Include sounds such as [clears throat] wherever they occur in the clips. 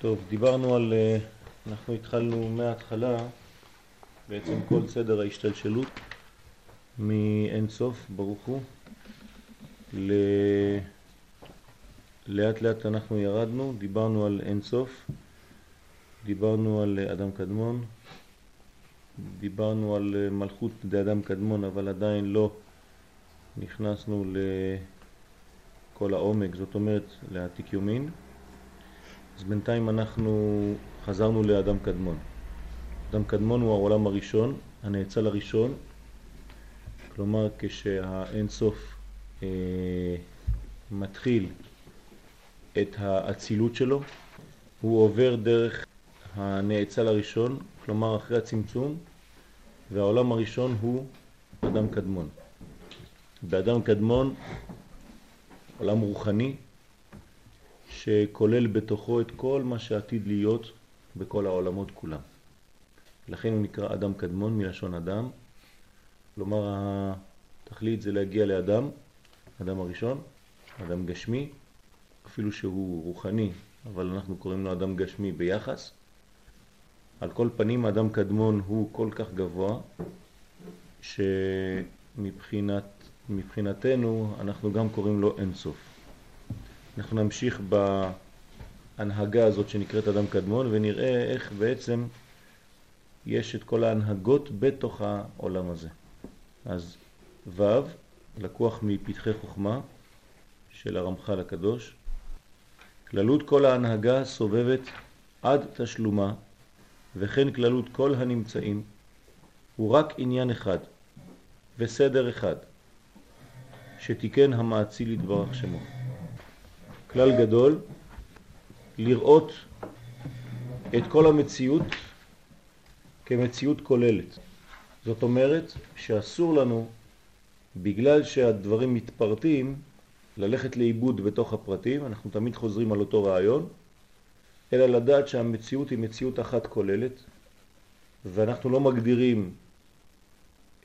טוב, דיברנו על, אה, אנחנו התחלנו מההתחלה בעצם כל סדר ההשתלשלות מאין סוף, ברוך הוא, ל... לאט לאט אנחנו ירדנו, דיברנו על אין סוף, דיברנו על אדם קדמון, דיברנו על מלכות אדם קדמון, אבל עדיין לא נכנסנו לכל העומק, זאת אומרת לעתיק יומין. אז בינתיים אנחנו חזרנו לאדם קדמון. אדם קדמון הוא העולם הראשון, הנאצל הראשון, כלומר כשהאין סוף אה, מתחיל את האצילות שלו, הוא עובר דרך הנאצל הראשון, כלומר אחרי הצמצום, והעולם הראשון הוא אדם קדמון. באדם קדמון, עולם רוחני, שכולל בתוכו את כל מה שעתיד להיות בכל העולמות כולם. לכן הוא נקרא אדם קדמון מלשון אדם, כלומר התכלית זה להגיע לאדם, אדם הראשון, אדם גשמי, אפילו שהוא רוחני, אבל אנחנו קוראים לו אדם גשמי ביחס. על כל פנים אדם קדמון הוא כל כך גבוה, שמבחינתנו אנחנו גם קוראים לו אינסוף. אנחנו נמשיך בהנהגה הזאת שנקראת אדם קדמון ונראה איך בעצם יש את כל ההנהגות בתוך העולם הזה. אז ו' לקוח מפתחי חוכמה של הרמח"ל הקדוש. כללות כל ההנהגה סובבת עד תשלומה וכן כללות כל הנמצאים הוא רק עניין אחד וסדר אחד שתיקן המעציל יתברך שמו. כלל גדול, לראות את כל המציאות כמציאות כוללת. זאת אומרת שאסור לנו, בגלל שהדברים מתפרטים, ללכת לאיבוד בתוך הפרטים, אנחנו תמיד חוזרים על אותו רעיון, אלא לדעת שהמציאות היא מציאות אחת כוללת, ואנחנו לא מגדירים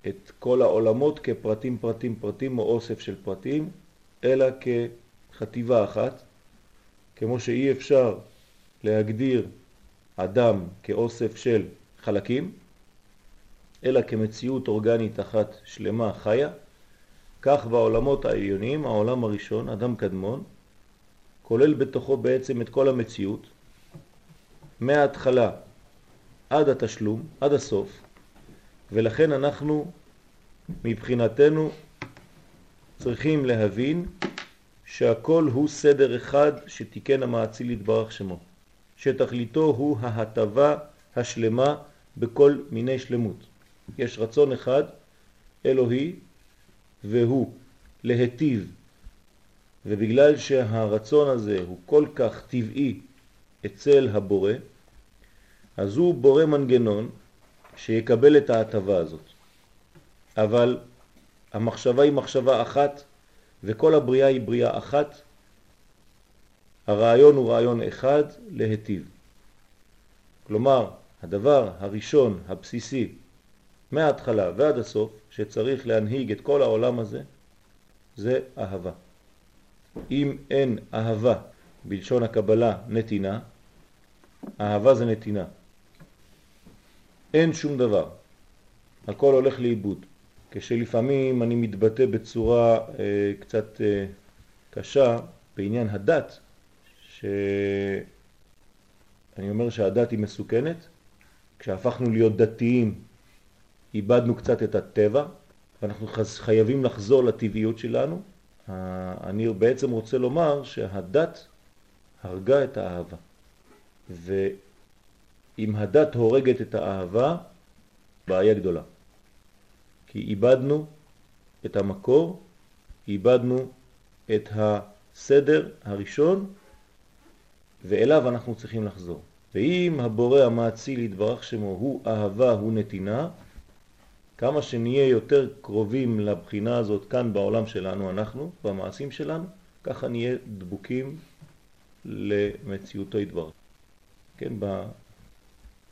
את כל העולמות כפרטים פרטים פרטים או אוסף של פרטים, אלא. חטיבה אחת, כמו שאי אפשר להגדיר אדם כאוסף של חלקים, אלא כמציאות אורגנית אחת שלמה חיה, כך בעולמות העליונים, העולם הראשון, אדם קדמון, כולל בתוכו בעצם את כל המציאות, מההתחלה עד התשלום, עד הסוף, ולכן אנחנו מבחינתנו צריכים להבין שהכל הוא סדר אחד שתיקן המעציל יתברך שמו, שתכליתו הוא ההטבה השלמה בכל מיני שלמות. יש רצון אחד אלוהי והוא להטיב, ובגלל שהרצון הזה הוא כל כך טבעי אצל הבורא, אז הוא בורא מנגנון שיקבל את ההטבה הזאת. אבל המחשבה היא מחשבה אחת וכל הבריאה היא בריאה אחת, הרעיון הוא רעיון אחד להטיב. כלומר, הדבר הראשון, הבסיסי, מההתחלה ועד הסוף, שצריך להנהיג את כל העולם הזה, זה אהבה. אם אין אהבה, בלשון הקבלה נתינה, אהבה זה נתינה. אין שום דבר, הכל הולך לאיבוד. כשלפעמים אני מתבטא בצורה אה, קצת אה, קשה בעניין הדת, שאני אומר שהדת היא מסוכנת, כשהפכנו להיות דתיים איבדנו קצת את הטבע, ואנחנו חייבים לחזור לטבעיות שלנו. אני בעצם רוצה לומר שהדת הרגה את האהבה. ואם הדת הורגת את האהבה, בעיה גדולה. כי איבדנו את המקור, איבדנו את הסדר הראשון, ואליו אנחנו צריכים לחזור. ואם הבורא המעציל יתברך שמו הוא אהבה, הוא נתינה, כמה שנהיה יותר קרובים לבחינה הזאת כאן בעולם שלנו, אנחנו, במעשים שלנו, ככה נהיה דבוקים למציאותו יתברך. כן,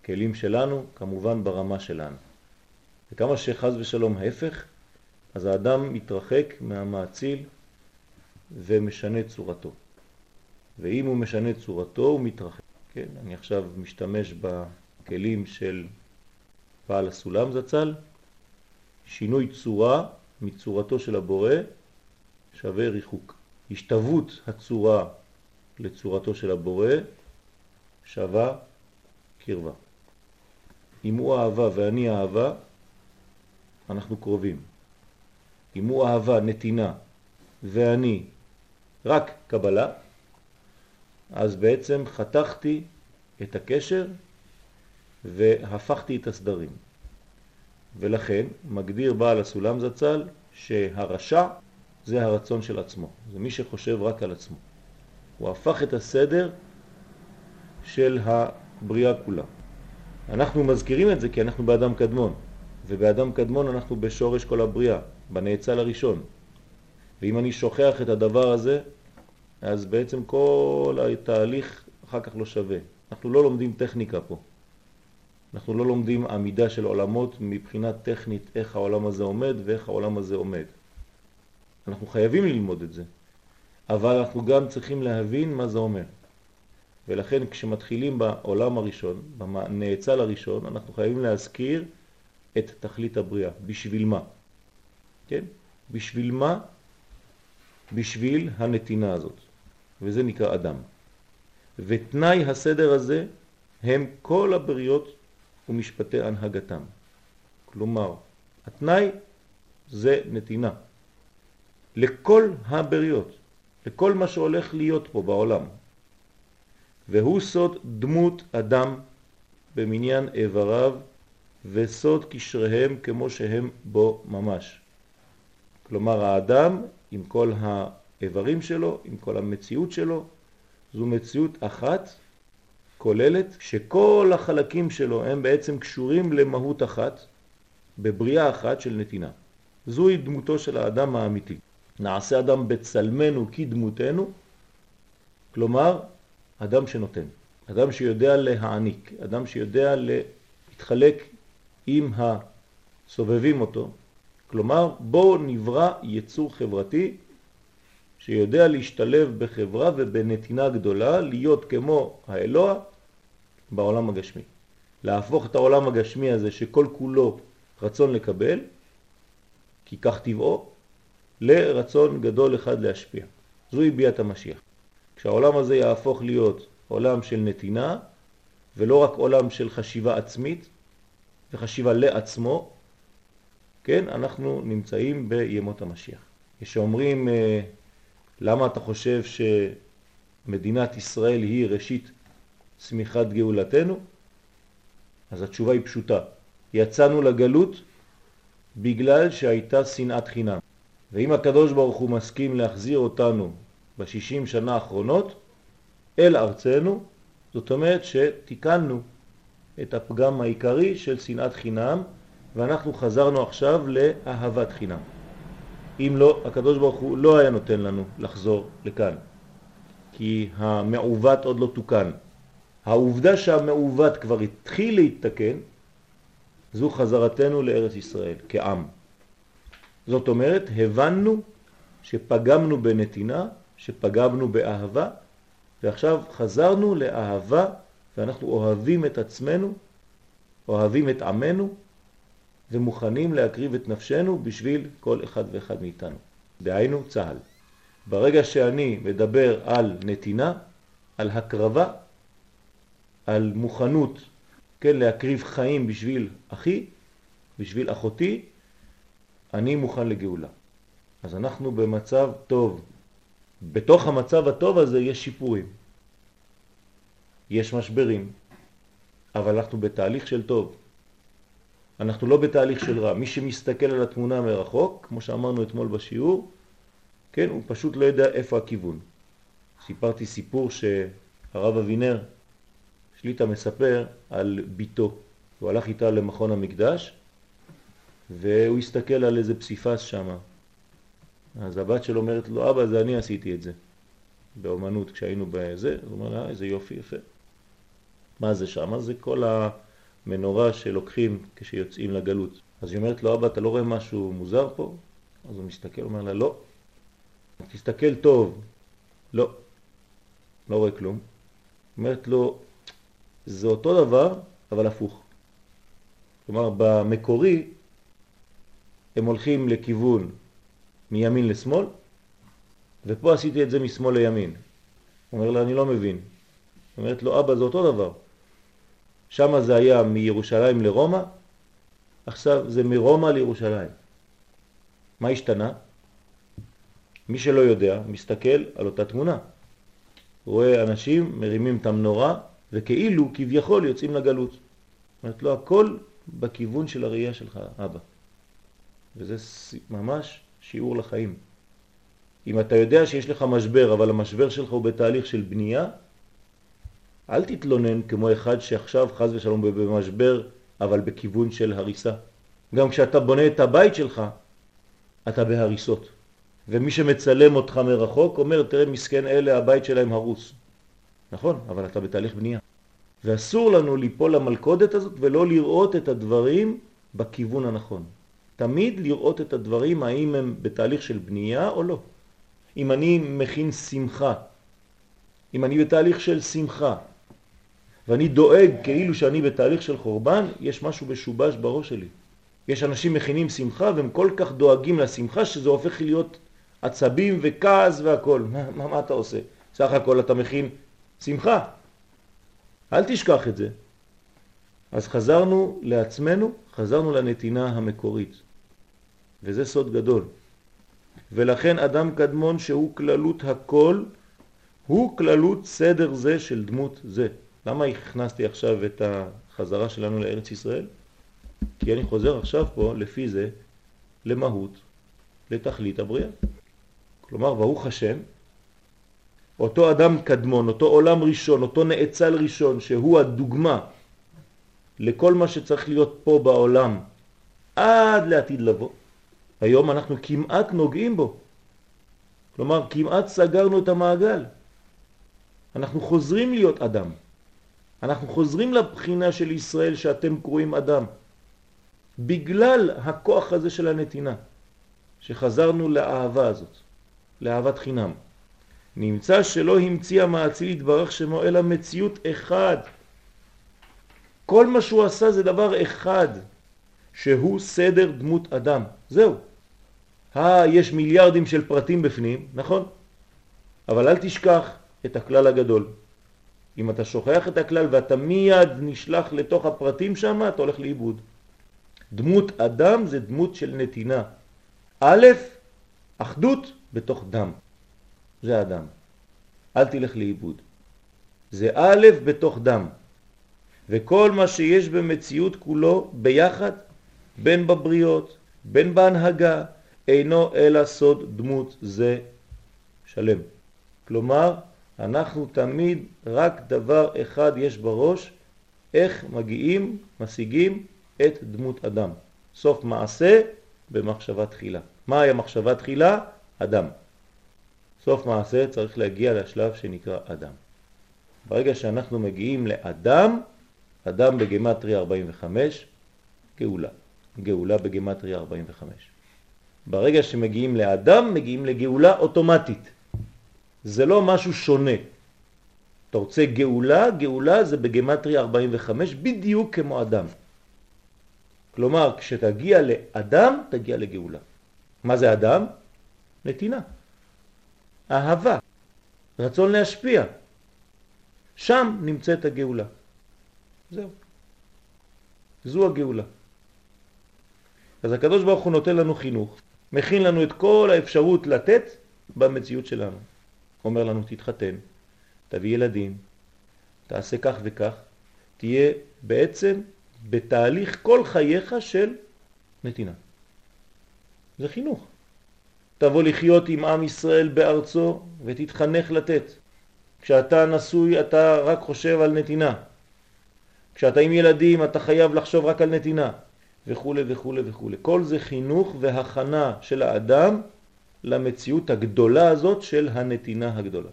בכלים שלנו, כמובן ברמה שלנו. וכמה שחז ושלום ההפך, אז האדם מתרחק מהמעציל ומשנה צורתו. ואם הוא משנה צורתו הוא מתרחק. כן, אני עכשיו משתמש בכלים של בעל הסולם זצ"ל, שינוי צורה מצורתו של הבורא שווה ריחוק. השתוות הצורה לצורתו של הבורא שווה קרבה. אם הוא אהבה ואני אהבה, אנחנו קרובים. אם הוא אהבה, נתינה, ואני רק קבלה, אז בעצם חתכתי את הקשר והפכתי את הסדרים. ולכן מגדיר בעל הסולם זצ"ל שהרשע זה הרצון של עצמו, זה מי שחושב רק על עצמו. הוא הפך את הסדר של הבריאה כולה. אנחנו מזכירים את זה כי אנחנו באדם קדמון, ובאדם קדמון אנחנו בשורש כל הבריאה, בנאצל הראשון. ואם אני שוכח את הדבר הזה, אז בעצם כל התהליך אחר כך לא שווה. אנחנו לא לומדים טכניקה פה. אנחנו לא לומדים עמידה של עולמות מבחינה טכנית איך העולם הזה עומד ואיך העולם הזה עומד. אנחנו חייבים ללמוד את זה, אבל אנחנו גם צריכים להבין מה זה אומר. ולכן כשמתחילים בעולם הראשון, בנאצל הראשון, אנחנו חייבים להזכיר את תכלית הבריאה. בשביל מה? כן? בשביל מה? בשביל הנתינה הזאת. וזה נקרא אדם. ותנאי הסדר הזה הם כל הבריות ומשפטי הנהגתם. כלומר, התנאי זה נתינה. לכל הבריות, לכל מה שהולך להיות פה בעולם. והוא סוד דמות אדם במניין איבריו וסוד קשריהם כמו שהם בו ממש. כלומר האדם עם כל האיברים שלו, עם כל המציאות שלו, זו מציאות אחת כוללת שכל החלקים שלו הם בעצם קשורים למהות אחת, בבריאה אחת של נתינה. זוהי דמותו של האדם האמיתי. נעשה אדם בצלמנו כדמותנו, כלומר אדם שנותן, אדם שיודע להעניק, אדם שיודע להתחלק עם הסובבים אותו, כלומר בואו נברא יצור חברתי שיודע להשתלב בחברה ובנתינה גדולה, להיות כמו האלוה בעולם הגשמי. להפוך את העולם הגשמי הזה שכל כולו רצון לקבל, כי כך טבעו, לרצון גדול אחד להשפיע. זוהי ביאת המשיח. כשהעולם הזה יהפוך להיות עולם של נתינה, ולא רק עולם של חשיבה עצמית וחשיבה לעצמו, כן, אנחנו נמצאים בימות המשיח. יש שאומרים, אה, למה אתה חושב שמדינת ישראל היא ראשית צמיחת גאולתנו? אז התשובה היא פשוטה. יצאנו לגלות בגלל שהייתה שנאת חינם. ואם הקדוש ברוך הוא מסכים להחזיר אותנו בשישים שנה האחרונות אל ארצנו, זאת אומרת שתיקנו את הפגם העיקרי של שנאת חינם ואנחנו חזרנו עכשיו לאהבת חינם. אם לא, הקדוש ברוך הוא לא היה נותן לנו לחזור לכאן, כי המעוות עוד לא תוקן. העובדה שהמעוות כבר התחיל להתתקן, זו חזרתנו לארץ ישראל כעם. זאת אומרת, הבנו שפגמנו בנתינה, שפגמנו באהבה, ועכשיו חזרנו לאהבה, ואנחנו אוהבים את עצמנו, אוהבים את עמנו, ומוכנים להקריב את נפשנו בשביל כל אחד ואחד מאיתנו. דהיינו צהל. ברגע שאני מדבר על נתינה, על הקרבה, על מוכנות, כן, להקריב חיים בשביל אחי, בשביל אחותי, אני מוכן לגאולה. אז אנחנו במצב טוב. בתוך המצב הטוב הזה יש שיפורים. יש משברים, אבל אנחנו בתהליך של טוב. אנחנו לא בתהליך של רע. מי שמסתכל על התמונה מרחוק, כמו שאמרנו אתמול בשיעור, כן, הוא פשוט לא יודע איפה הכיוון. סיפרתי סיפור שהרב אבינר שליטה מספר על ביתו. הוא הלך איתה למכון המקדש, והוא הסתכל על איזה פסיפס שם. אז הבת שלו אומרת לו, אבא, זה אני עשיתי את זה. באומנות, כשהיינו בזה, הוא אומר לה, איזה יופי, יפה. מה זה שם? זה כל המנורה שלוקחים כשיוצאים לגלות. אז היא אומרת לו, אבא, אתה לא רואה משהו מוזר פה? אז הוא מסתכל, אומר לה, לא. תסתכל טוב. לא. לא רואה כלום. אומרת לו, זה אותו דבר, אבל הפוך. כלומר, במקורי הם הולכים לכיוון מימין לשמאל, ופה עשיתי את זה משמאל לימין. אומר לה, אני לא מבין. אומרת לו, אבא, זה אותו דבר. שם זה היה מירושלים לרומא, עכשיו זה מרומא לירושלים. מה השתנה? מי שלא יודע, מסתכל על אותה תמונה. רואה אנשים מרימים את המנורה, וכאילו, כביכול, יוצאים לגלות. אומרת לו, הכל בכיוון של הראייה שלך, אבא. וזה ממש שיעור לחיים. אם אתה יודע שיש לך משבר, אבל המשבר שלך הוא בתהליך של בנייה, אל תתלונן כמו אחד שעכשיו חז ושלום במשבר, אבל בכיוון של הריסה. גם כשאתה בונה את הבית שלך, אתה בהריסות. ומי שמצלם אותך מרחוק אומר, תראה מסכן אלה, הבית שלהם הרוס. נכון, אבל אתה בתהליך בנייה. ואסור לנו ליפול למלכודת הזאת ולא לראות את הדברים בכיוון הנכון. תמיד לראות את הדברים האם הם בתהליך של בנייה או לא. אם אני מכין שמחה, אם אני בתהליך של שמחה, ואני דואג כאילו שאני בתהליך של חורבן, יש משהו משובש בראש שלי. יש אנשים מכינים שמחה והם כל כך דואגים לשמחה שזה הופך להיות עצבים וכעס והכל. מה, מה, מה אתה עושה? סך הכל אתה מכין שמחה. אל תשכח את זה. אז חזרנו לעצמנו, חזרנו לנתינה המקורית. וזה סוד גדול. ולכן אדם קדמון שהוא כללות הכל, הוא כללות סדר זה של דמות זה. למה הכנסתי עכשיו את החזרה שלנו לארץ ישראל? כי אני חוזר עכשיו פה לפי זה למהות, לתכלית הבריאה. כלומר, ברוך השם, אותו אדם קדמון, אותו עולם ראשון, אותו נאצל ראשון, שהוא הדוגמה לכל מה שצריך להיות פה בעולם עד לעתיד לבוא, היום אנחנו כמעט נוגעים בו. כלומר, כמעט סגרנו את המעגל. אנחנו חוזרים להיות אדם. אנחנו חוזרים לבחינה של ישראל שאתם קרואים אדם. בגלל הכוח הזה של הנתינה, שחזרנו לאהבה הזאת, לאהבת חינם. נמצא שלא המציא המעציל יתברך שמו אלא מציאות אחד. כל מה שהוא עשה זה דבר אחד, שהוא סדר דמות אדם. זהו. אה, יש מיליארדים של פרטים בפנים, נכון? אבל אל תשכח את הכלל הגדול. אם אתה שוכח את הכלל ואתה מיד נשלח לתוך הפרטים שם, אתה הולך לאיבוד. דמות אדם זה דמות של נתינה. א', אחדות בתוך דם. זה אדם. אל תלך לאיבוד. זה א' בתוך דם. וכל מה שיש במציאות כולו ביחד, בין בבריות, בין בהנהגה, אינו אלא סוד דמות זה שלם. כלומר, אנחנו תמיד רק דבר אחד יש בראש, איך מגיעים, משיגים את דמות אדם. סוף מעשה במחשבה תחילה. מהי המחשבה תחילה? אדם. סוף מעשה צריך להגיע לשלב שנקרא אדם. ברגע שאנחנו מגיעים לאדם, אדם בגמטריה 45, גאולה. גאולה בגמטריה 45. ברגע שמגיעים לאדם, מגיעים לגאולה אוטומטית. זה לא משהו שונה. אתה רוצה גאולה, גאולה זה בגמטריה 45 בדיוק כמו אדם. כלומר, כשתגיע לאדם, תגיע לגאולה. מה זה אדם? נתינה. אהבה. רצון להשפיע. שם נמצאת הגאולה. זהו. זו הגאולה. אז הקדוש ברוך הוא נותן לנו חינוך, מכין לנו את כל האפשרות לתת במציאות שלנו. אומר לנו תתחתן, תביא ילדים, תעשה כך וכך, תהיה בעצם בתהליך כל חייך של נתינה. זה חינוך. תבוא לחיות עם עם ישראל בארצו ותתחנך לתת. כשאתה נשוי אתה רק חושב על נתינה. כשאתה עם ילדים אתה חייב לחשוב רק על נתינה. וכו' וכו' וכו'. כל זה חינוך והכנה של האדם למציאות הגדולה הזאת של הנתינה הגדולה.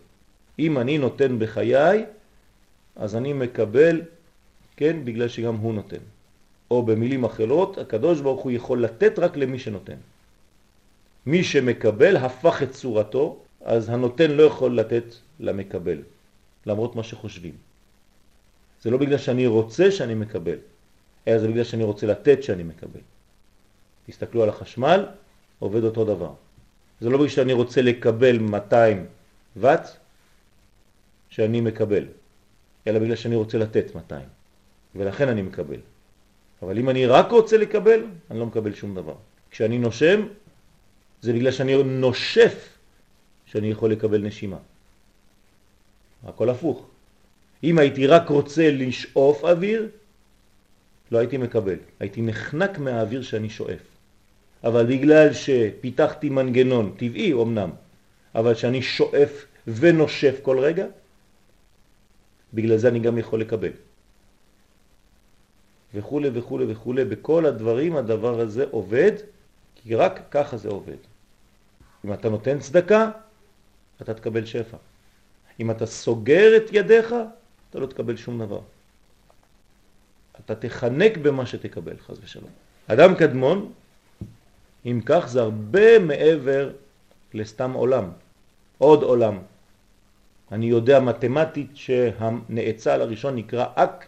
אם אני נותן בחיי, אז אני מקבל, כן, בגלל שגם הוא נותן. או במילים אחרות, הקדוש ברוך הוא יכול לתת רק למי שנותן. מי שמקבל הפך את צורתו, אז הנותן לא יכול לתת למקבל, למרות מה שחושבים. זה לא בגלל שאני רוצה שאני מקבל, אלא זה בגלל שאני רוצה לתת שאני מקבל. תסתכלו על החשמל, עובד אותו דבר. זה לא בגלל שאני רוצה לקבל 200 וואט שאני מקבל, אלא בגלל שאני רוצה לתת 200, ולכן אני מקבל. אבל אם אני רק רוצה לקבל, אני לא מקבל שום דבר. כשאני נושם, זה בגלל שאני נושף שאני יכול לקבל נשימה. הכל הפוך. אם הייתי רק רוצה לשאוף אוויר, לא הייתי מקבל. הייתי נחנק מהאוויר שאני שואף. אבל בגלל שפיתחתי מנגנון טבעי אמנם, אבל שאני שואף ונושף כל רגע, בגלל זה אני גם יכול לקבל. וכו' וכו' וכו', בכל הדברים הדבר הזה עובד, כי רק ככה זה עובד. אם אתה נותן צדקה, אתה תקבל שפע. אם אתה סוגר את ידיך, אתה לא תקבל שום דבר. אתה תחנק במה שתקבל, חז ושלום. אדם קדמון, אם כך, זה הרבה מעבר לסתם עולם, עוד עולם. אני יודע מתמטית שהנאצל הראשון נקרא אק,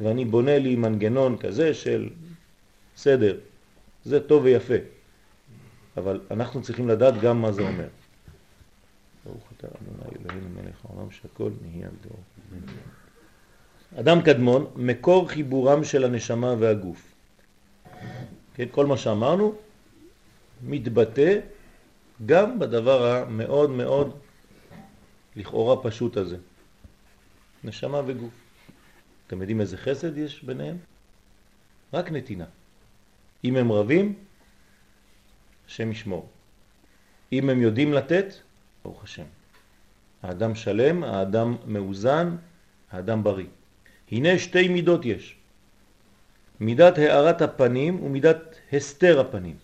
ואני בונה לי מנגנון כזה של סדר. זה טוב ויפה, אבל אנחנו צריכים לדעת גם מה זה אומר. ברוך אתה אדוני אלוהינו מלך העולם שהכל נהיה בדור. אדם קדמון, מקור חיבורם של הנשמה והגוף. כן, כל מה שאמרנו מתבטא גם בדבר המאוד מאוד לכאורה פשוט הזה. נשמה וגוף. אתם יודעים איזה חסד יש ביניהם? רק נתינה. אם הם רבים, השם ישמור. אם הם יודעים לתת, ברוך השם. האדם שלם, האדם מאוזן, האדם בריא. הנה שתי מידות יש. מידת הערת הפנים ומידת הסתר הפנים.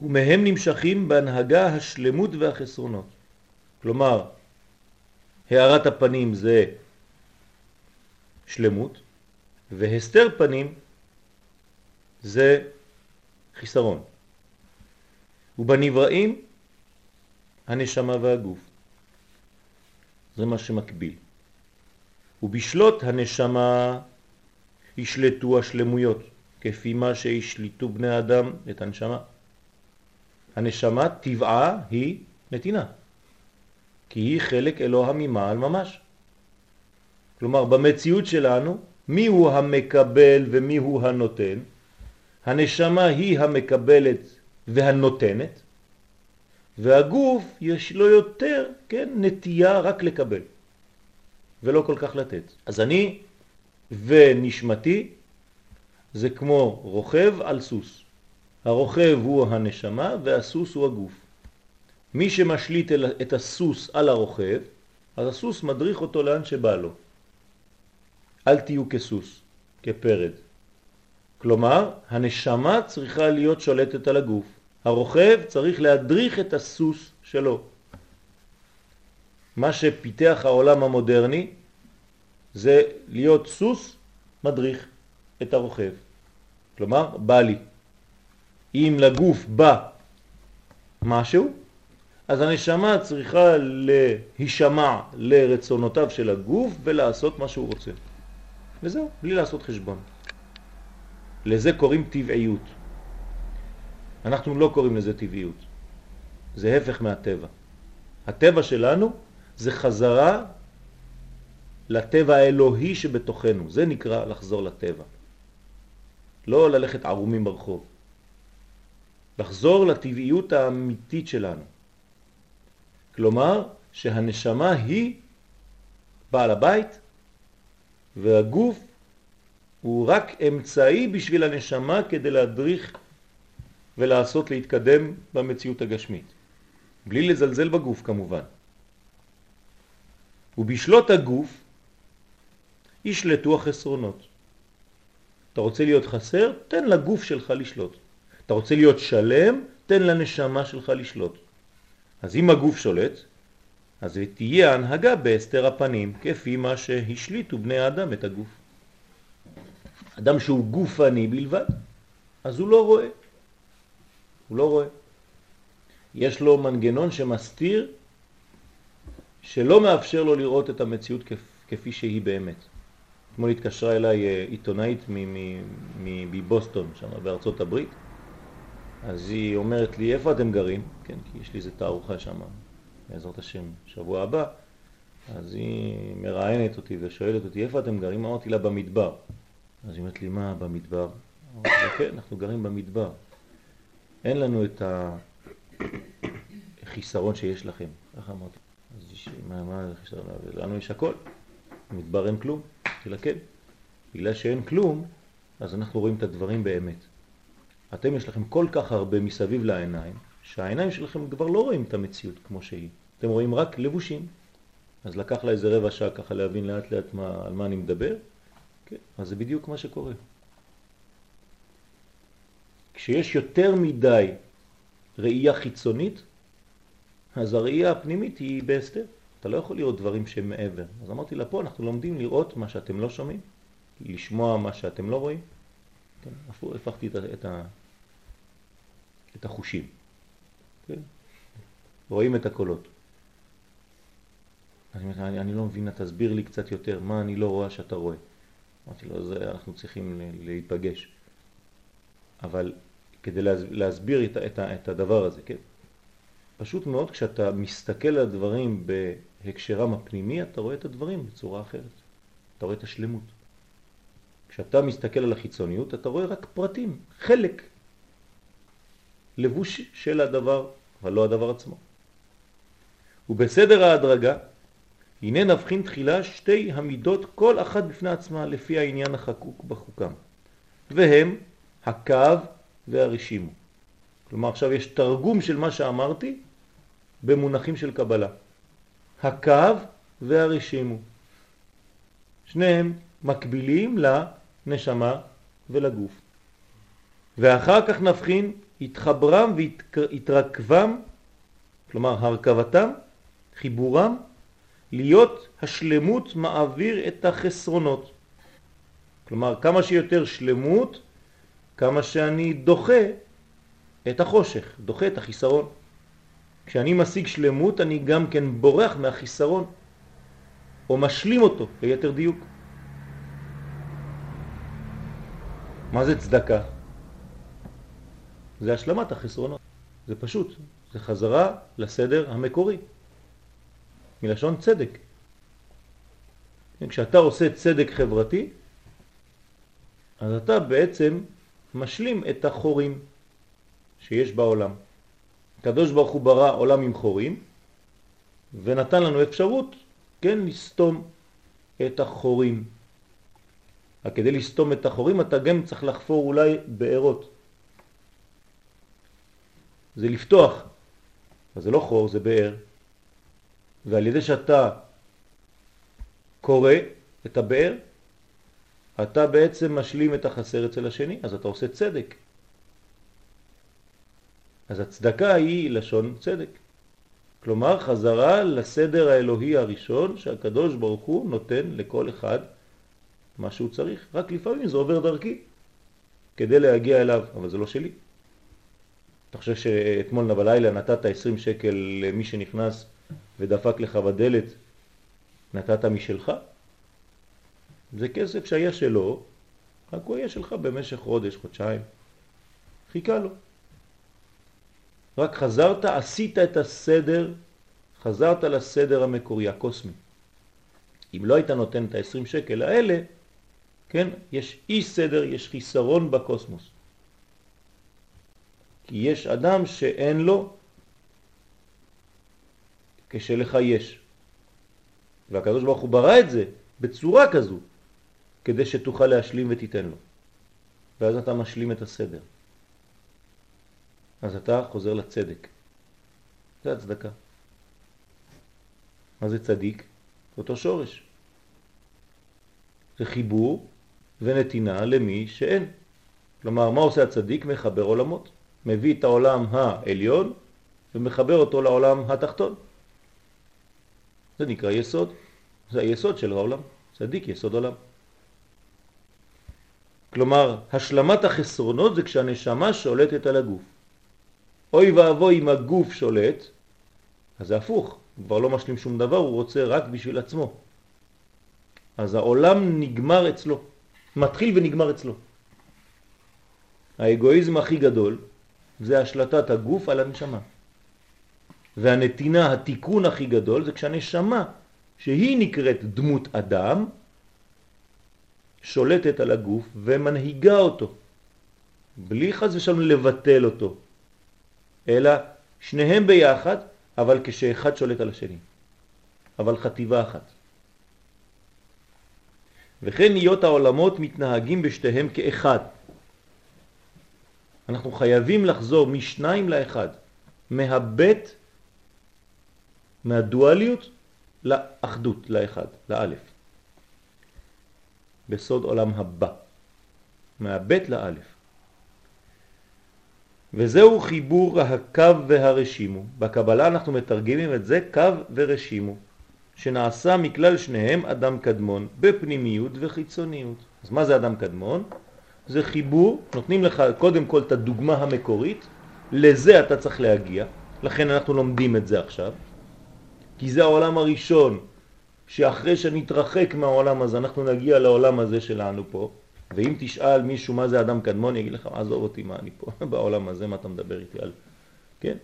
ומהם נמשכים בהנהגה השלמות והחסרונות. כלומר, הערת הפנים זה שלמות, והסתר פנים זה חיסרון. ובנבראים הנשמה והגוף. זה מה שמקביל. ובשלוט הנשמה ישלטו השלמויות, כפי מה שישליטו בני אדם את הנשמה. הנשמה טבעה היא נתינה, כי היא חלק אלוה ממעל ממש. כלומר, במציאות שלנו, מי הוא המקבל ומי הוא הנותן? הנשמה היא המקבלת והנותנת, והגוף יש לו יותר, כן, נטייה רק לקבל, ולא כל כך לתת. אז אני ונשמתי זה כמו רוכב על סוס. הרוכב הוא הנשמה והסוס הוא הגוף. מי שמשליט את הסוס על הרוכב, אז הסוס מדריך אותו לאן שבא לו. אל תהיו כסוס, כפרד. כלומר, הנשמה צריכה להיות שולטת על הגוף. הרוכב צריך להדריך את הסוס שלו. מה שפיתח העולם המודרני זה להיות סוס מדריך את הרוכב. כלומר, בא לי. אם לגוף בא משהו, אז הנשמה צריכה להישמע לרצונותיו של הגוף ולעשות מה שהוא רוצה. וזהו, בלי לעשות חשבון. לזה קוראים טבעיות. אנחנו לא קוראים לזה טבעיות. זה הפך מהטבע. הטבע שלנו זה חזרה לטבע האלוהי שבתוכנו. זה נקרא לחזור לטבע. לא ללכת ערומים ברחוב. לחזור לטבעיות האמיתית שלנו. כלומר, שהנשמה היא בעל הבית והגוף הוא רק אמצעי בשביל הנשמה כדי להדריך ולעשות להתקדם במציאות הגשמית. בלי לזלזל בגוף כמובן. ובשלוט הגוף ישלטו החסרונות. אתה רוצה להיות חסר? תן לגוף שלך לשלוט. אתה רוצה להיות שלם? תן לנשמה שלך לשלוט. אז אם הגוף שולט, אז תהיה הנהגה בהסתר הפנים, כפי מה שהשליטו בני האדם את הגוף. אדם שהוא גופני בלבד, אז הוא לא רואה. הוא לא רואה. יש לו מנגנון שמסתיר, שלא מאפשר לו לראות את המציאות כפי שהיא באמת. אתמול התקשרה אליי אה, עיתונאית מבוסטון, שם בארצות הברית, אז היא אומרת לי, איפה אתם גרים? כן, כי יש לי איזה תערוכה שם, בעזרת השם, שבוע הבא. אז היא מראיינת אותי ושואלת אותי, איפה אתם גרים? אמרתי לה, במדבר. אז היא אומרת לי, מה במדבר? אמרתי לה, כן, אנחנו גרים במדבר. אין לנו את החיסרון שיש לכם. ככה אמרתי. אז מה, מה החיסרון? לנו יש הכל. במדבר אין כלום. אמרתי לה, כן. בגלל שאין כלום, אז אנחנו רואים את הדברים באמת. אתם יש לכם כל כך הרבה מסביב לעיניים, שהעיניים שלכם כבר לא רואים את המציאות כמו שהיא. אתם רואים רק לבושים. אז לקח לה איזה רבע שעה ככה להבין לאט לאט מה, על מה אני מדבר, כן, אז זה בדיוק מה שקורה. כשיש יותר מדי ראייה חיצונית, אז הראייה הפנימית היא בהסתר. אתה לא יכול לראות דברים שהם מעבר. אז אמרתי לה, פה אנחנו לומדים לראות מה שאתם לא שומעים, לשמוע מה שאתם לא רואים. כן, הפכתי את, את, את החושים. כן? רואים את הקולות. אני, אני, אני לא מבינה, תסביר לי קצת יותר, מה אני לא רואה שאתה רואה. אמרתי לו, זה, אנחנו צריכים להיפגש. אבל כדי להסביר את, את, את הדבר הזה, כן? פשוט מאוד כשאתה מסתכל על הדברים בהקשרם הפנימי, אתה רואה את הדברים בצורה אחרת. אתה רואה את השלמות. כשאתה מסתכל על החיצוניות, אתה רואה רק פרטים, חלק, לבוש של הדבר, אבל לא הדבר עצמו. ובסדר ההדרגה, הנה נבחין תחילה שתי המידות כל אחת בפני עצמה לפי העניין החקוק בחוקם, והם הקו והרשימו. כלומר עכשיו יש תרגום של מה שאמרתי במונחים של קבלה. הקו והרשימו. שניהם מקבילים לנשמה ולגוף. ואחר כך נבחין התחברם והתרכבם, כלומר הרכבתם, חיבורם, להיות השלמות מעביר את החסרונות. כלומר, כמה שיותר שלמות, כמה שאני דוחה את החושך, דוחה את החיסרון. כשאני משיג שלמות אני גם כן בורח מהחיסרון, או משלים אותו ליתר דיוק. מה זה צדקה? זה השלמת החסרונות. זה פשוט, זה חזרה לסדר המקורי, מלשון צדק. כשאתה עושה צדק חברתי, אז אתה בעצם משלים את החורים שיש בעולם. הקדוש ברוך הוא ברא עולם עם חורים, ונתן לנו אפשרות, כן, לסתום את החורים. כדי לסתום את החורים אתה גם צריך לחפור אולי בארות. זה לפתוח, אז זה לא חור, זה באר. ועל ידי שאתה קורא את הבאר, אתה בעצם משלים את החסר אצל השני, אז אתה עושה צדק. אז הצדקה היא לשון צדק. כלומר חזרה לסדר האלוהי הראשון שהקדוש ברוך הוא נותן לכל אחד מה שהוא צריך, רק לפעמים זה עובר דרכי כדי להגיע אליו, אבל זה לא שלי. אתה חושב שאתמול בלילה נתת 20 שקל למי שנכנס ודפק לך בדלת, נתת משלך? זה כסף שהיה שלו, רק הוא היה שלך במשך חודש, חודשיים. חיכה לו. רק חזרת, עשית את הסדר, חזרת לסדר המקורי, הקוסמי. אם לא היית נותן את ה-20 שקל האלה, כן, יש אי סדר, יש חיסרון בקוסמוס. כי יש אדם שאין לו כשלך יש. והקדוש ברוך הוא ברא את זה בצורה כזו, כדי שתוכל להשלים ותיתן לו. ואז אתה משלים את הסדר. אז אתה חוזר לצדק. זה הצדקה. מה זה צדיק? אותו שורש. זה חיבור ונתינה למי שאין. כלומר, מה עושה הצדיק? מחבר עולמות. מביא את העולם העליון ומחבר אותו לעולם התחתון. זה נקרא יסוד. זה היסוד של העולם. צדיק יסוד עולם. כלומר, השלמת החסרונות זה כשהנשמה שולטת על הגוף. אוי ואבוי אם הגוף שולט, אז זה הפוך, הוא כבר לא משלים שום דבר, הוא רוצה רק בשביל עצמו. אז העולם נגמר אצלו, מתחיל ונגמר אצלו. האגואיזם הכי גדול זה השלטת הגוף על הנשמה. והנתינה, התיקון הכי גדול, זה כשהנשמה, שהיא נקראת דמות אדם, שולטת על הגוף ומנהיגה אותו, בלי חז ושלום לבטל אותו, אלא שניהם ביחד, אבל כשאחד שולט על השני, אבל חטיבה אחת. וכן נהיות העולמות מתנהגים בשתיהם כאחד. אנחנו חייבים לחזור משניים לאחד, מהבית, מהדואליות לאחדות, לאחד, לאלף. בסוד עולם הבא, מהבית לאלף. וזהו חיבור הקו והרשימו. בקבלה אנחנו מתרגמים את זה קו ורשימו, שנעשה מכלל שניהם אדם קדמון, בפנימיות וחיצוניות. אז מה זה אדם קדמון? זה חיבור, נותנים לך קודם כל את הדוגמה המקורית, לזה אתה צריך להגיע, לכן אנחנו לומדים את זה עכשיו, כי זה העולם הראשון, שאחרי שנתרחק מהעולם הזה אנחנו נגיע לעולם הזה שלנו פה, ואם תשאל מישהו מה זה אדם קדמון, יגיד לך, עזוב אותי, מה אני פה [laughs] בעולם הזה, מה אתה מדבר איתי על... כן?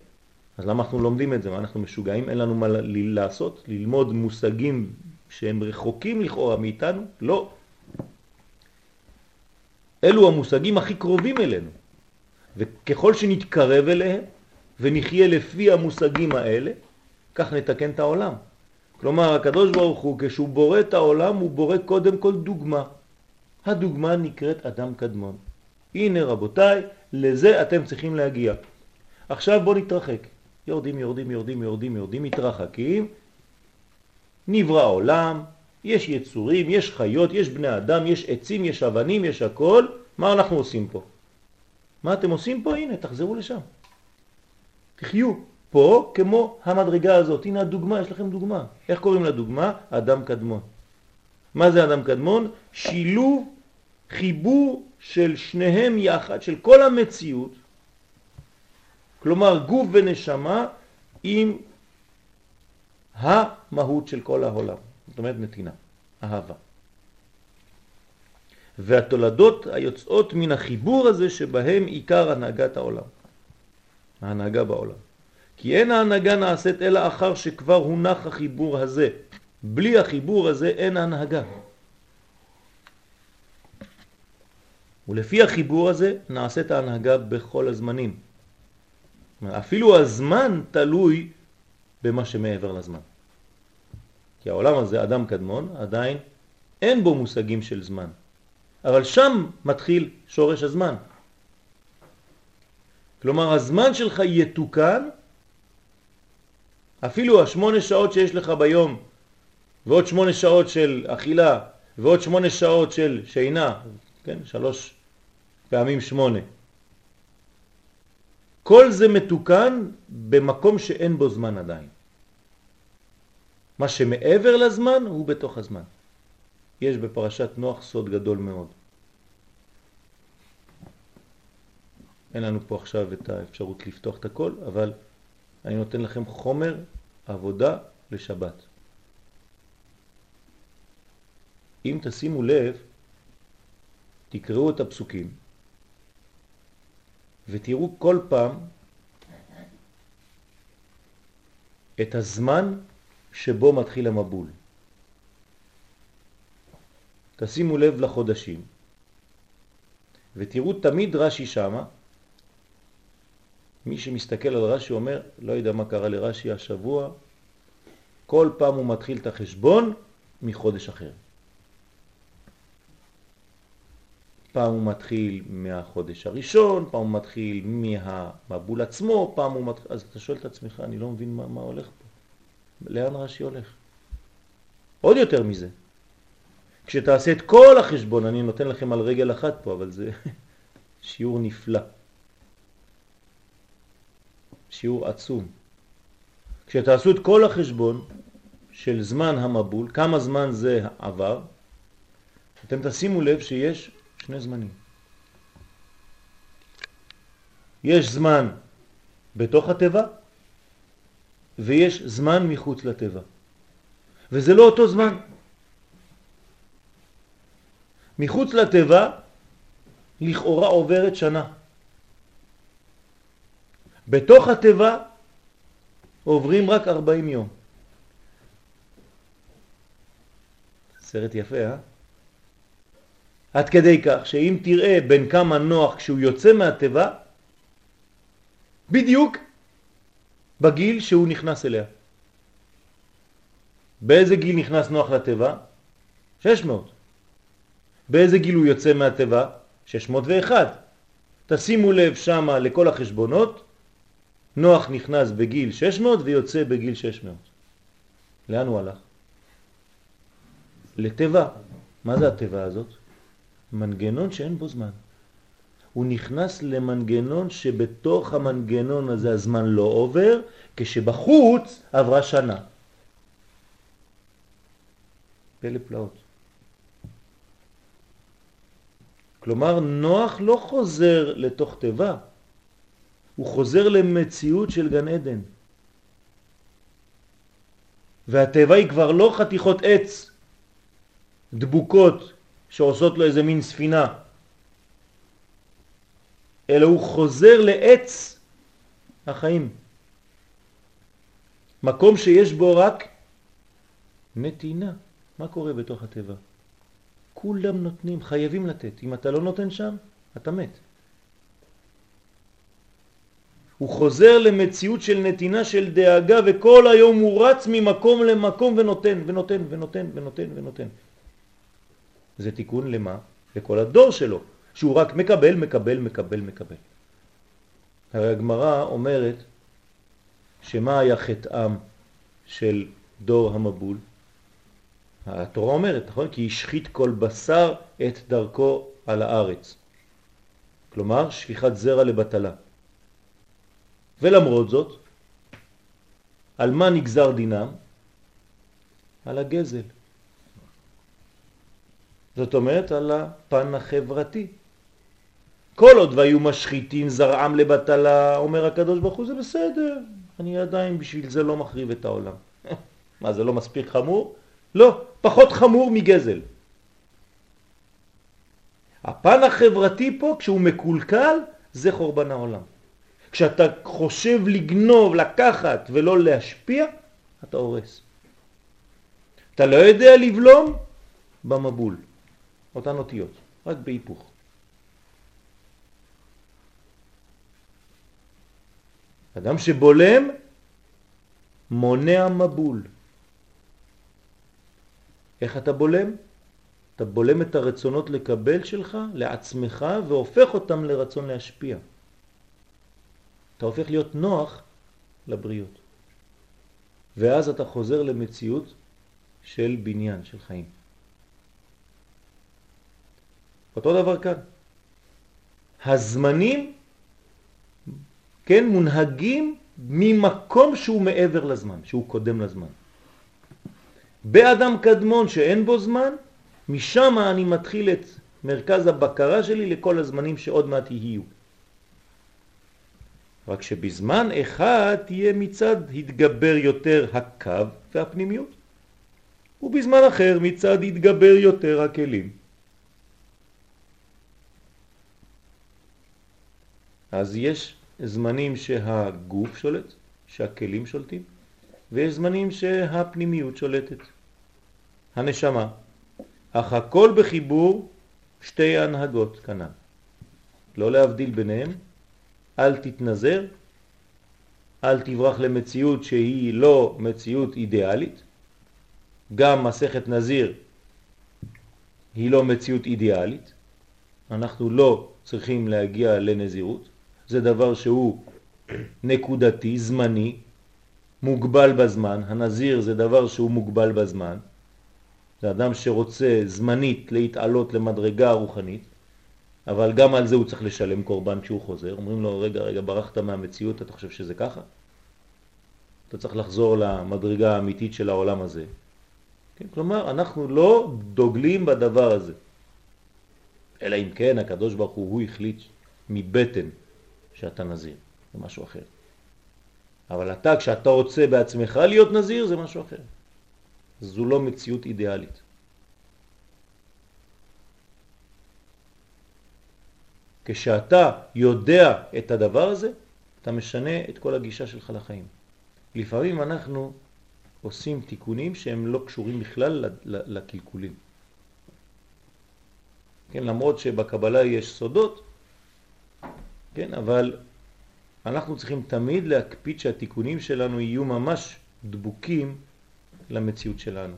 אז למה אנחנו לומדים את זה? מה אנחנו משוגעים? אין לנו מה לעשות? ללמוד מושגים שהם רחוקים לכאורה מאיתנו? לא. אלו המושגים הכי קרובים אלינו. וככל שנתקרב אליהם ונחיה לפי המושגים האלה, כך נתקן את העולם. כלומר, הקדוש ברוך הוא, כשהוא בורא את העולם, הוא בורא קודם כל דוגמה. הדוגמה נקראת אדם קדמון. הנה רבותיי, לזה אתם צריכים להגיע. עכשיו בואו נתרחק. יורדים, יורדים, יורדים, יורדים, יורדים, מתרחקים. נברא עולם, יש יצורים, יש חיות, יש בני אדם, יש עצים, יש אבנים, יש הכל. מה אנחנו עושים פה? מה אתם עושים פה? הנה, תחזרו לשם. תחיו פה כמו המדרגה הזאת. הנה הדוגמה, יש לכם דוגמה. איך קוראים לדוגמה? אדם קדמון. מה זה אדם קדמון? שילוב, חיבור של שניהם יחד, של כל המציאות, כלומר גוף ונשמה עם המהות של כל העולם. זאת אומרת נתינה, אהבה. והתולדות היוצאות מן החיבור הזה שבהם עיקר הנהגת העולם, ההנהגה בעולם. כי אין ההנהגה נעשית אלא אחר שכבר הונח החיבור הזה. בלי החיבור הזה אין הנהגה. ולפי החיבור הזה נעשית ההנהגה בכל הזמנים. אפילו הזמן תלוי במה שמעבר לזמן. כי העולם הזה, אדם קדמון, עדיין אין בו מושגים של זמן. אבל שם מתחיל שורש הזמן. כלומר, הזמן שלך יתוקן, אפילו השמונה שעות שיש לך ביום, ועוד שמונה שעות של אכילה, ועוד שמונה שעות של שינה, כן, שלוש פעמים שמונה. כל זה מתוקן במקום שאין בו זמן עדיין. מה שמעבר לזמן הוא בתוך הזמן. יש בפרשת נוח סוד גדול מאוד. אין לנו פה עכשיו את האפשרות לפתוח את הכל, אבל אני נותן לכם חומר עבודה לשבת. אם תשימו לב, תקראו את הפסוקים ותראו כל פעם את הזמן שבו מתחיל המבול. תשימו לב לחודשים ותראו תמיד רש"י שמה, מי שמסתכל על רש"י אומר, לא יודע מה קרה לרש"י השבוע, כל פעם הוא מתחיל את החשבון מחודש אחר. פעם הוא מתחיל מהחודש הראשון, פעם הוא מתחיל מהמבול עצמו, פעם הוא מתחיל... אז אתה שואל את עצמך, אני לא מבין מה, מה הולך פה. לאן רש"י הולך? עוד יותר מזה. כשתעשה את כל החשבון, אני נותן לכם על רגל אחת פה, אבל זה [laughs] שיעור נפלא. שיעור עצום. כשתעשו את כל החשבון של זמן המבול, כמה זמן זה עבר, אתם תשימו לב שיש שני זמנים. יש זמן בתוך הטבע ויש זמן מחוץ לטבע. וזה לא אותו זמן. מחוץ לטבע לכאורה עוברת שנה. בתוך הטבע עוברים רק 40 יום. סרט יפה, אה? עד כדי כך שאם תראה בין כמה נוח כשהוא יוצא מהטבע, בדיוק בגיל שהוא נכנס אליה. באיזה גיל נכנס נוח לטבע? 600. באיזה גיל הוא יוצא מהטבע? 601. תשימו לב שמה לכל החשבונות, נוח נכנס בגיל 600 ויוצא בגיל 600. לאן הוא הלך? לטבע. מה זה הטבע הזאת? מנגנון שאין בו זמן. הוא נכנס למנגנון שבתוך המנגנון הזה הזמן לא עובר, כשבחוץ עברה שנה. פלא פלאות. כלומר, נוח לא חוזר לתוך טבע, הוא חוזר למציאות של גן עדן. והטבע היא כבר לא חתיכות עץ דבוקות שעושות לו איזה מין ספינה, אלא הוא חוזר לעץ החיים. מקום שיש בו רק נתינה. מה קורה בתוך הטבע? כולם נותנים, חייבים לתת. אם אתה לא נותן שם, אתה מת. הוא חוזר למציאות של נתינה של דאגה וכל היום הוא רץ ממקום למקום ונותן ונותן ונותן ונותן ונותן. זה תיקון למה? לכל הדור שלו, שהוא רק מקבל, מקבל, מקבל, מקבל. הרי הגמרא אומרת שמה היה חטאם של דור המבול? התורה אומרת, נכון? כי השחית כל בשר את דרכו על הארץ. כלומר, שפיכת זרע לבטלה. ולמרות זאת, על מה נגזר דינם? על הגזל. זאת אומרת, על הפן החברתי. כל עוד והיו משחיתים זרעם לבטלה, אומר הקדוש ברוך הוא, זה בסדר, אני עדיין בשביל זה לא מחריב את העולם. [laughs] מה, זה לא מספיק חמור? לא, פחות חמור מגזל. הפן החברתי פה, כשהוא מקולקל, זה חורבן העולם. כשאתה חושב לגנוב, לקחת ולא להשפיע, אתה הורס. אתה לא יודע לבלום במבול, אותן אותיות, רק בהיפוך. אדם שבולם מונע מבול. איך אתה בולם? אתה בולם את הרצונות לקבל שלך לעצמך והופך אותם לרצון להשפיע. אתה הופך להיות נוח לבריות. ואז אתה חוזר למציאות של בניין, של חיים. אותו דבר כאן. הזמנים, כן, מונהגים ממקום שהוא מעבר לזמן, שהוא קודם לזמן. באדם קדמון שאין בו זמן, משם אני מתחיל את מרכז הבקרה שלי לכל הזמנים שעוד מעט יהיו. רק שבזמן אחד תהיה מצד התגבר יותר הקו והפנימיות, ובזמן אחר מצד התגבר יותר הכלים. אז יש זמנים שהגוף שולט, שהכלים שולטים, ויש זמנים שהפנימיות שולטת. הנשמה, אך הכל בחיבור שתי הנהגות כנ"ל. לא להבדיל ביניהם, אל תתנזר, אל תברח למציאות שהיא לא מציאות אידיאלית, גם מסכת נזיר היא לא מציאות אידיאלית, אנחנו לא צריכים להגיע לנזירות, זה דבר שהוא נקודתי, זמני, מוגבל בזמן, הנזיר זה דבר שהוא מוגבל בזמן, זה אדם שרוצה זמנית להתעלות למדרגה הרוחנית, אבל גם על זה הוא צריך לשלם קורבן כשהוא חוזר. אומרים לו, רגע, רגע, ברחת מהמציאות, אתה חושב שזה ככה? אתה צריך לחזור למדרגה האמיתית של העולם הזה. כן? כלומר, אנחנו לא דוגלים בדבר הזה. אלא אם כן, הקדוש ברוך הוא, הוא החליט מבטן שאתה נזיר, זה משהו אחר. אבל אתה, כשאתה רוצה בעצמך להיות נזיר, זה משהו אחר. זו לא מציאות אידיאלית. כשאתה יודע את הדבר הזה, אתה משנה את כל הגישה שלך לחיים. לפעמים אנחנו עושים תיקונים שהם לא קשורים בכלל לקלקולים. כן, למרות שבקבלה יש סודות, כן, אבל אנחנו צריכים תמיד להקפיד שהתיקונים שלנו יהיו ממש דבוקים למציאות שלנו.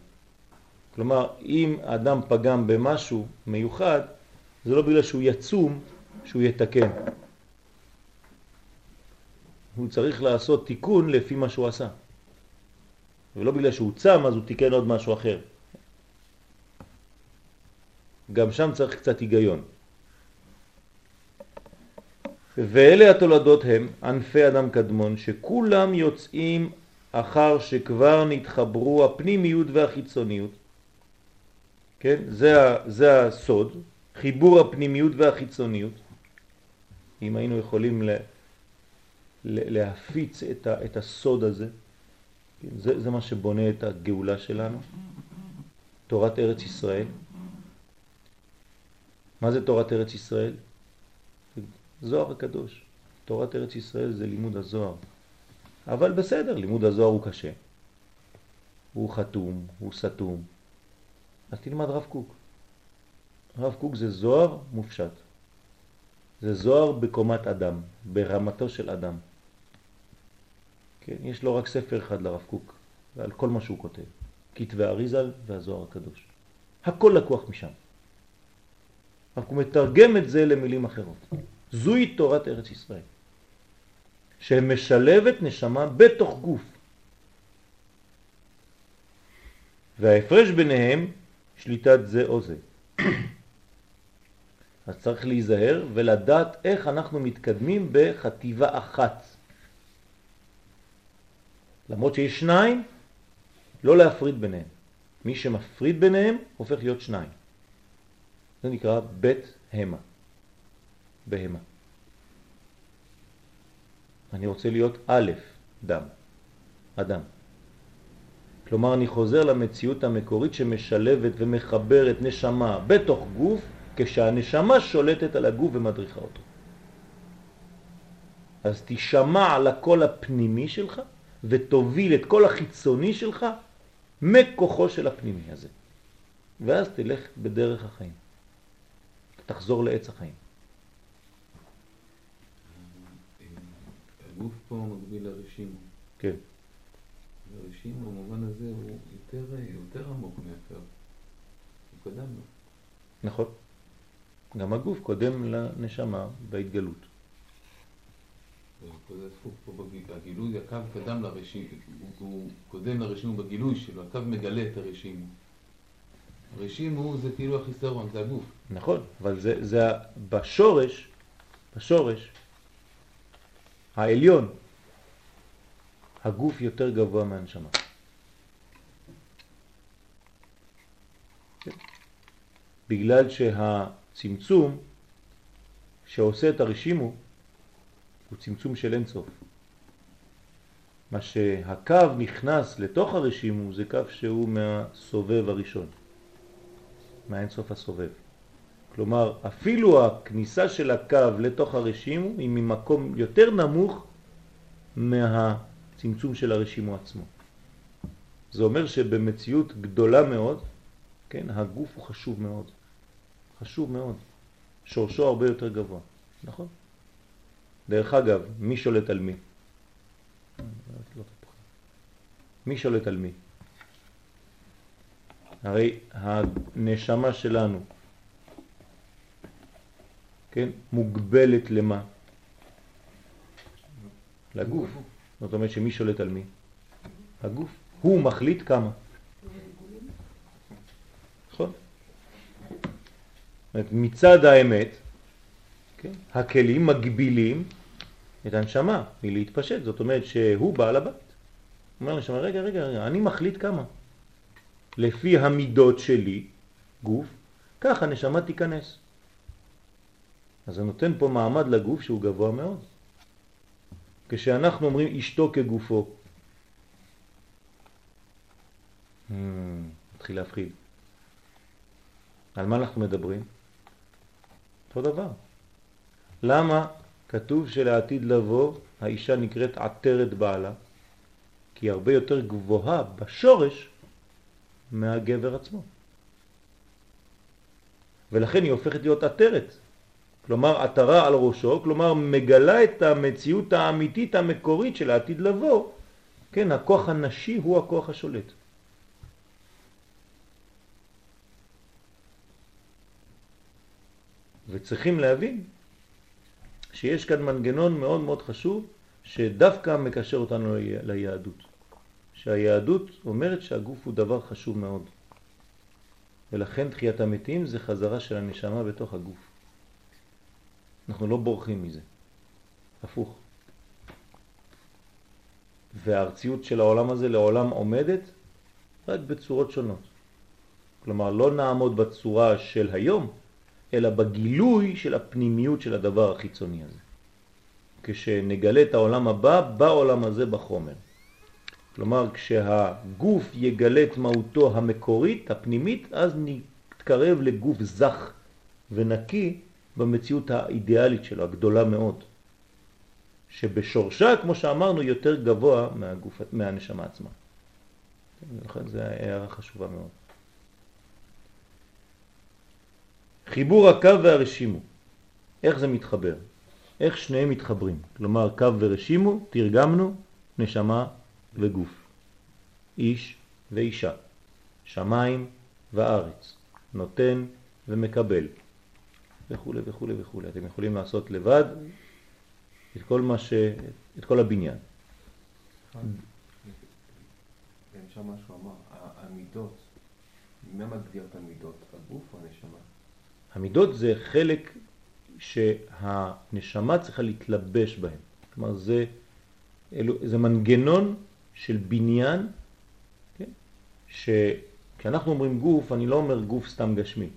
כלומר, אם אדם פגם במשהו מיוחד, זה לא בגלל שהוא יצום שהוא יתקן. הוא צריך לעשות תיקון לפי מה שהוא עשה. ולא בגלל שהוא צם אז הוא תיקן עוד משהו אחר. גם שם צריך קצת היגיון. ואלה התולדות הם ענפי אדם קדמון שכולם יוצאים אחר שכבר נתחברו הפנימיות והחיצוניות. כן? זה, זה הסוד, חיבור הפנימיות והחיצוניות. אם היינו יכולים לה, להפיץ את, ה, את הסוד הזה, כן? זה, זה מה שבונה את הגאולה שלנו, תורת ארץ ישראל. מה זה תורת ארץ ישראל? זוהר הקדוש. תורת ארץ ישראל זה לימוד הזוהר. אבל בסדר, לימוד הזוהר הוא קשה. הוא חתום, הוא סתום. אז תלמד רב קוק. רב קוק זה זוהר מופשט. זה זוהר בקומת אדם, ברמתו של אדם. כן, יש לו רק ספר אחד לרב קוק, ועל כל מה שהוא כותב. כתבי אריזל והזוהר הקדוש. הכל לקוח משם. רק הוא מתרגם את זה למילים אחרות. זוהי תורת ארץ ישראל, שמשלבת נשמה בתוך גוף. וההפרש ביניהם שליטת זה או זה. [clears throat] אז צריך להיזהר ולדעת איך אנחנו מתקדמים בחטיבה אחת. למרות שיש שניים, לא להפריד ביניהם. מי שמפריד ביניהם הופך להיות שניים. זה נקרא בית המה. בהמה. אני רוצה להיות א', דם, אדם. כלומר, אני חוזר למציאות המקורית שמשלבת ומחברת נשמה בתוך גוף, כשהנשמה שולטת על הגוף ומדריכה אותו. אז תשמע על הקול הפנימי שלך ותוביל את כל החיצוני שלך מכוחו של הפנימי הזה. ואז תלך בדרך החיים. תחזור לעץ החיים. הגוף פה מקביל לרשימו. כן. הרשימו במובן הזה הוא יותר, יותר עמוק מהקו. הוא קדם לו. נכון. גם הגוף קודם לנשמה בהתגלות. הגילוי, הקו קדם לרשימו, הוא קודם לרשימו בגילוי שלו, הקו מגלה את הרשימו. הרשימו זה כאילו החיסרון, זה הגוף. נכון, אבל זה, זה בשורש, בשורש, העליון, הגוף יותר גבוה מהנשמה. בגלל שהצמצום שעושה את הרשימו הוא צמצום של אינסוף. מה שהקו נכנס לתוך הרשימו זה קו שהוא מהסובב הראשון, מהאינסוף הסובב. כלומר, אפילו הכניסה של הקו לתוך הרשימו היא ממקום יותר נמוך מהצמצום של הרשימו עצמו. זה אומר שבמציאות גדולה מאוד, כן, הגוף הוא חשוב מאוד. חשוב מאוד. שורשו הרבה יותר גבוה, נכון? דרך אגב, מי שולט על מי? מי שולט על מי? הרי הנשמה שלנו כן, מוגבלת למה? לגוף. זאת אומרת שמי שולט על מי? הגוף. הוא מחליט כמה. נכון? מצד האמת, כן, הכלים מגבילים את הנשמה מלהתפשט, זאת אומרת שהוא בעל הבית. אומר לנשמה, רגע, רגע, רגע, אני מחליט כמה. לפי המידות שלי, גוף, כך הנשמה תיכנס. אז זה נותן פה מעמד לגוף שהוא גבוה מאוד. כשאנחנו אומרים אשתו כגופו, מתחיל hmm, להפחיד. על מה אנחנו מדברים? אותו דבר. למה כתוב שלעתיד לבוא האישה נקראת עטרת בעלה? כי היא הרבה יותר גבוהה בשורש מהגבר עצמו. ולכן היא הופכת להיות עטרת. כלומר עטרה על ראשו, כלומר מגלה את המציאות האמיתית המקורית של העתיד לבוא. כן, הכוח הנשי הוא הכוח השולט. וצריכים להבין שיש כאן מנגנון מאוד מאוד חשוב שדווקא מקשר אותנו ליהדות. שהיהדות אומרת שהגוף הוא דבר חשוב מאוד. ולכן תחיית המתים זה חזרה של הנשמה בתוך הגוף. אנחנו לא בורחים מזה, הפוך. והארציות של העולם הזה לעולם עומדת רק בצורות שונות. כלומר, לא נעמוד בצורה של היום, אלא בגילוי של הפנימיות של הדבר החיצוני הזה. כשנגלה את העולם הבא, בעולם הזה בחומר. כלומר, כשהגוף יגלה את מהותו המקורית, הפנימית, אז נתקרב לגוף זך ונקי במציאות האידיאלית שלו, הגדולה מאוד, שבשורשה, כמו שאמרנו, יותר גבוה מהגוף, מהנשמה עצמה. לכן זו הערה חשובה מאוד. חיבור הקו והרשימו, איך זה מתחבר? איך שניהם מתחברים? כלומר, קו ורשימו, תרגמנו, נשמה וגוף, איש ואישה, שמיים וארץ, נותן ומקבל, וכו' וכו' וכו'. אתם יכולים לעשות לבד את כל מה ש... את כל הבניין. אפשר משהו אמר, המידות, מי מגדיר את המידות, הגוף או הנשמה? המידות זה חלק שהנשמה צריכה להתלבש בהם. כלומר זה, אלו, זה מנגנון של בניין, כן? שכשאנחנו אומרים גוף, אני לא אומר גוף סתם גשמי.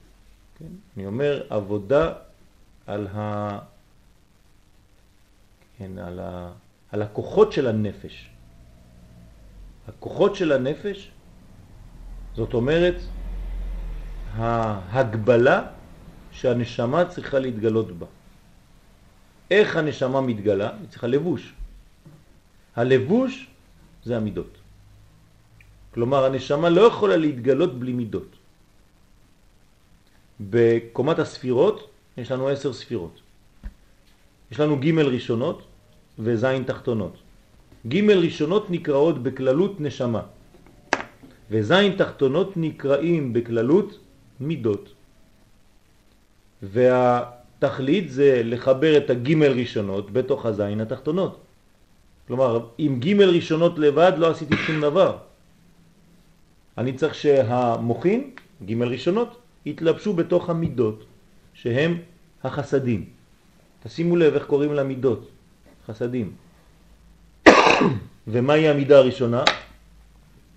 כן? אני אומר עבודה על, ה... כן, על, ה... על הכוחות של הנפש. הכוחות של הנפש, זאת אומרת, ההגבלה שהנשמה צריכה להתגלות בה. איך הנשמה מתגלה? היא צריכה לבוש. הלבוש זה המידות. כלומר, הנשמה לא יכולה להתגלות בלי מידות. בקומת הספירות יש לנו עשר ספירות. יש לנו ג' ראשונות וז' תחתונות. ג' ראשונות נקראות בכללות נשמה, וז' תחתונות נקראים בכללות מידות. והתכלית זה לחבר את הג' ראשונות בתוך הז' התחתונות. כלומר, עם ג' ראשונות לבד לא עשיתי שום דבר. אני צריך שהמוחים, ג' ראשונות, יתלבשו בתוך המידות, שהם החסדים. תשימו לב איך קוראים למידות, חסדים. [coughs] ומהי המידה הראשונה?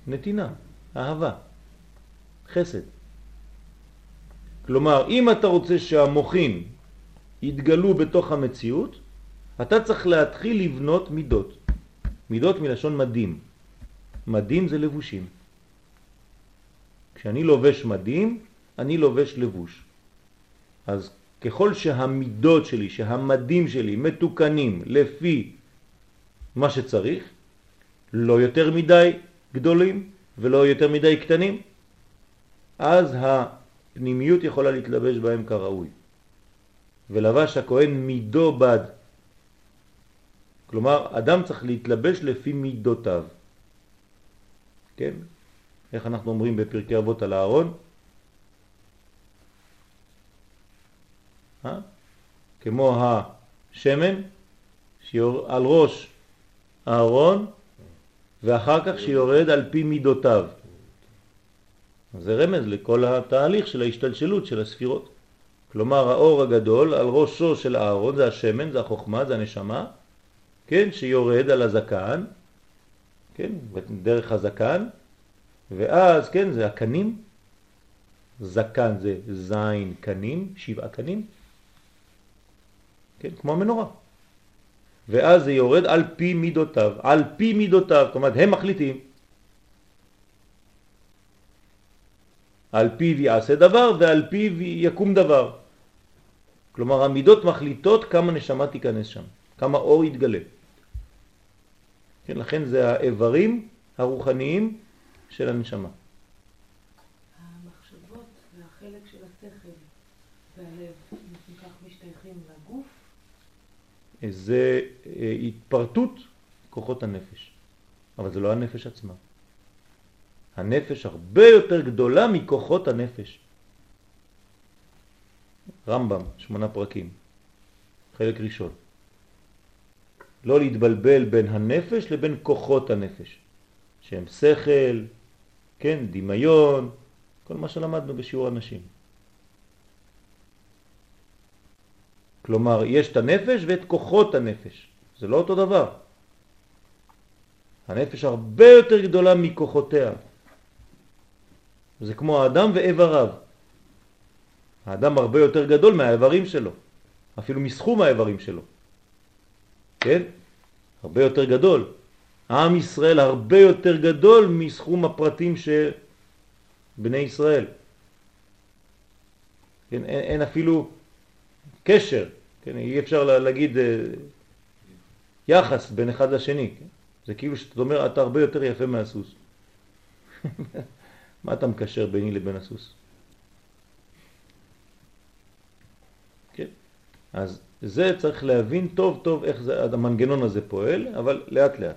נתינה, אהבה, חסד. כלומר, אם אתה רוצה שהמוחים יתגלו בתוך המציאות, אתה צריך להתחיל לבנות מידות. מידות מלשון מדים. מדים זה לבושים. כשאני לובש מדים, אני לובש לבוש. אז ככל שהמידות שלי, שהמדים שלי מתוקנים לפי מה שצריך, לא יותר מדי גדולים ולא יותר מדי קטנים, אז הפנימיות יכולה להתלבש בהם כראוי. ולבש הכהן מידו בד. כלומר, אדם צריך להתלבש לפי מידותיו. כן? איך אנחנו אומרים בפרקי אבות על הארון? אה? כמו השמן שיור... על ראש הארון ואחר כך שיורד על פי מידותיו. זה רמז לכל התהליך של ההשתלשלות של הספירות. כלומר האור הגדול על ראשו של הארון זה השמן, זה החוכמה, זה הנשמה, כן, שיורד על הזקן, כן, דרך הזקן, ואז, כן, זה הקנים, זקן זה זין קנים, שבעה קנים, כן, כמו המנורה. ואז זה יורד על פי מידותיו, על פי מידותיו, זאת אומרת הם מחליטים. על פיו יעשה דבר ועל פיו יקום דבר. כלומר המידות מחליטות כמה נשמה תיכנס שם, כמה אור יתגלה. כן, לכן זה האיברים הרוחניים של הנשמה. המחשבות והחלק של השכל והלב, אם כך משתייכים לגוף? זה אה, התפרטות כוחות הנפש, אבל זה לא הנפש עצמה. הנפש הרבה יותר גדולה מכוחות הנפש. רמב"ם, שמונה פרקים, חלק ראשון. לא להתבלבל בין הנפש לבין כוחות הנפש, שהם שכל, כן, דמיון, כל מה שלמדנו בשיעור הנשים. כלומר, יש את הנפש ואת כוחות הנפש, זה לא אותו דבר. הנפש הרבה יותר גדולה מכוחותיה. זה כמו האדם ואיבריו. האדם הרבה יותר גדול מהאיברים שלו, אפילו מסכום האיברים שלו. כן? הרבה יותר גדול. עם ישראל הרבה יותר גדול מסכום הפרטים של בני ישראל. כן? אין, אין אפילו קשר, כן? אי אפשר להגיד אה, יחס בין אחד לשני. כן? זה כאילו שאתה אומר, אתה הרבה יותר יפה מהסוס. [laughs] מה אתה מקשר ביני לבין הסוס? כן? אז זה צריך להבין טוב טוב איך זה, המנגנון הזה פועל, אבל לאט לאט.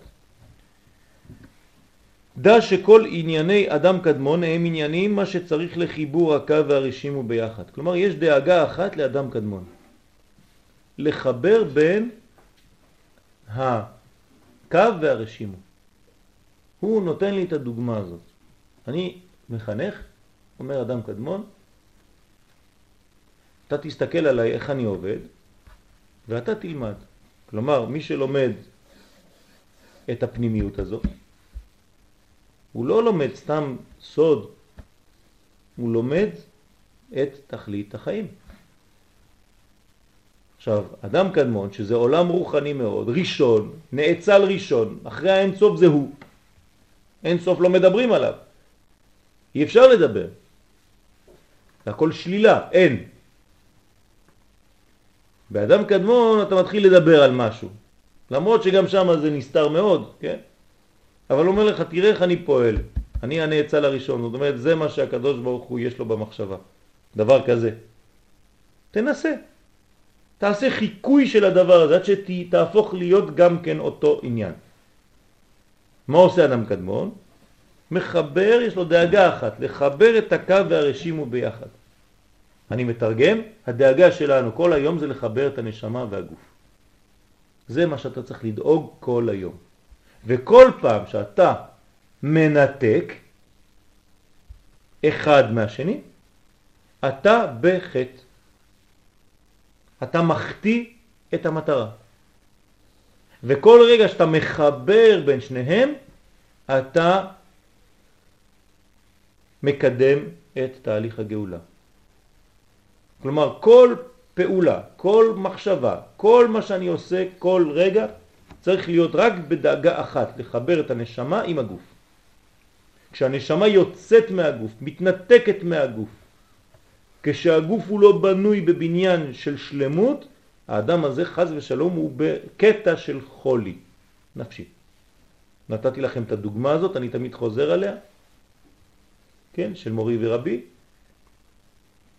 דע שכל ענייני אדם קדמון הם עניינים מה שצריך לחיבור הקו והרשימו ביחד. כלומר, יש דאגה אחת לאדם קדמון. לחבר בין הקו והרשימו. הוא נותן לי את הדוגמה הזאת. אני מחנך, אומר אדם קדמון, אתה תסתכל עליי איך אני עובד, ואתה תלמד. כלומר, מי שלומד את הפנימיות הזאת, הוא לא לומד סתם סוד, הוא לומד את תכלית החיים. עכשיו, אדם קדמון, שזה עולם רוחני מאוד, ראשון, נאצל ראשון, אחרי האינסוף זה הוא. אינסוף לא מדברים עליו. אי אפשר לדבר. זה הכל שלילה, אין. באדם קדמון אתה מתחיל לדבר על משהו, למרות שגם שם זה נסתר מאוד, כן? אבל אומר לך, תראה איך אני פועל, אני הנאצל הראשון, זאת אומרת, זה מה שהקדוש ברוך הוא יש לו במחשבה, דבר כזה. תנסה, תעשה חיקוי של הדבר הזה, עד שתהפוך להיות גם כן אותו עניין. מה עושה אדם קדמון? מחבר, יש לו דאגה אחת, לחבר את הקו והרשימו ביחד. אני מתרגם, הדאגה שלנו כל היום זה לחבר את הנשמה והגוף. זה מה שאתה צריך לדאוג כל היום. וכל פעם שאתה מנתק אחד מהשני, אתה בחטא. אתה מחטיא את המטרה. וכל רגע שאתה מחבר בין שניהם, אתה מקדם את תהליך הגאולה. כלומר, כל פעולה, כל מחשבה, כל מה שאני עושה כל רגע, צריך להיות רק בדאגה אחת, לחבר את הנשמה עם הגוף. כשהנשמה יוצאת מהגוף, מתנתקת מהגוף, כשהגוף הוא לא בנוי בבניין של שלמות, האדם הזה חז ושלום הוא בקטע של חולי נפשי. נתתי לכם את הדוגמה הזאת, אני תמיד חוזר עליה, כן, של מורי ורבי,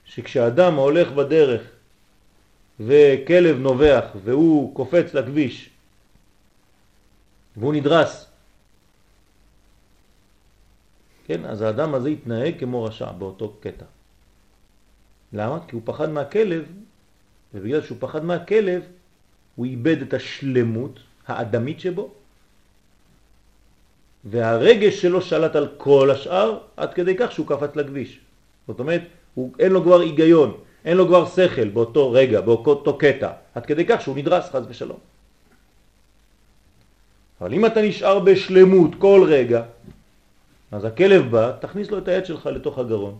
שכשאדם הולך בדרך וכלב נובח והוא קופץ לכביש והוא נדרס, כן, אז האדם הזה יתנהג כמו רשע באותו קטע. למה? כי הוא פחד מהכלב, ובגלל שהוא פחד מהכלב, הוא איבד את השלמות האדמית שבו, והרגש שלו שלט על כל השאר, עד כדי כך שהוא קפץ לכביש. זאת אומרת, הוא, אין לו כבר היגיון, אין לו כבר שכל באותו רגע, באותו קטע, עד כדי כך שהוא נדרס חז ושלום. אבל אם אתה נשאר בשלמות כל רגע, אז הכלב בא, תכניס לו את היד שלך לתוך הגרון.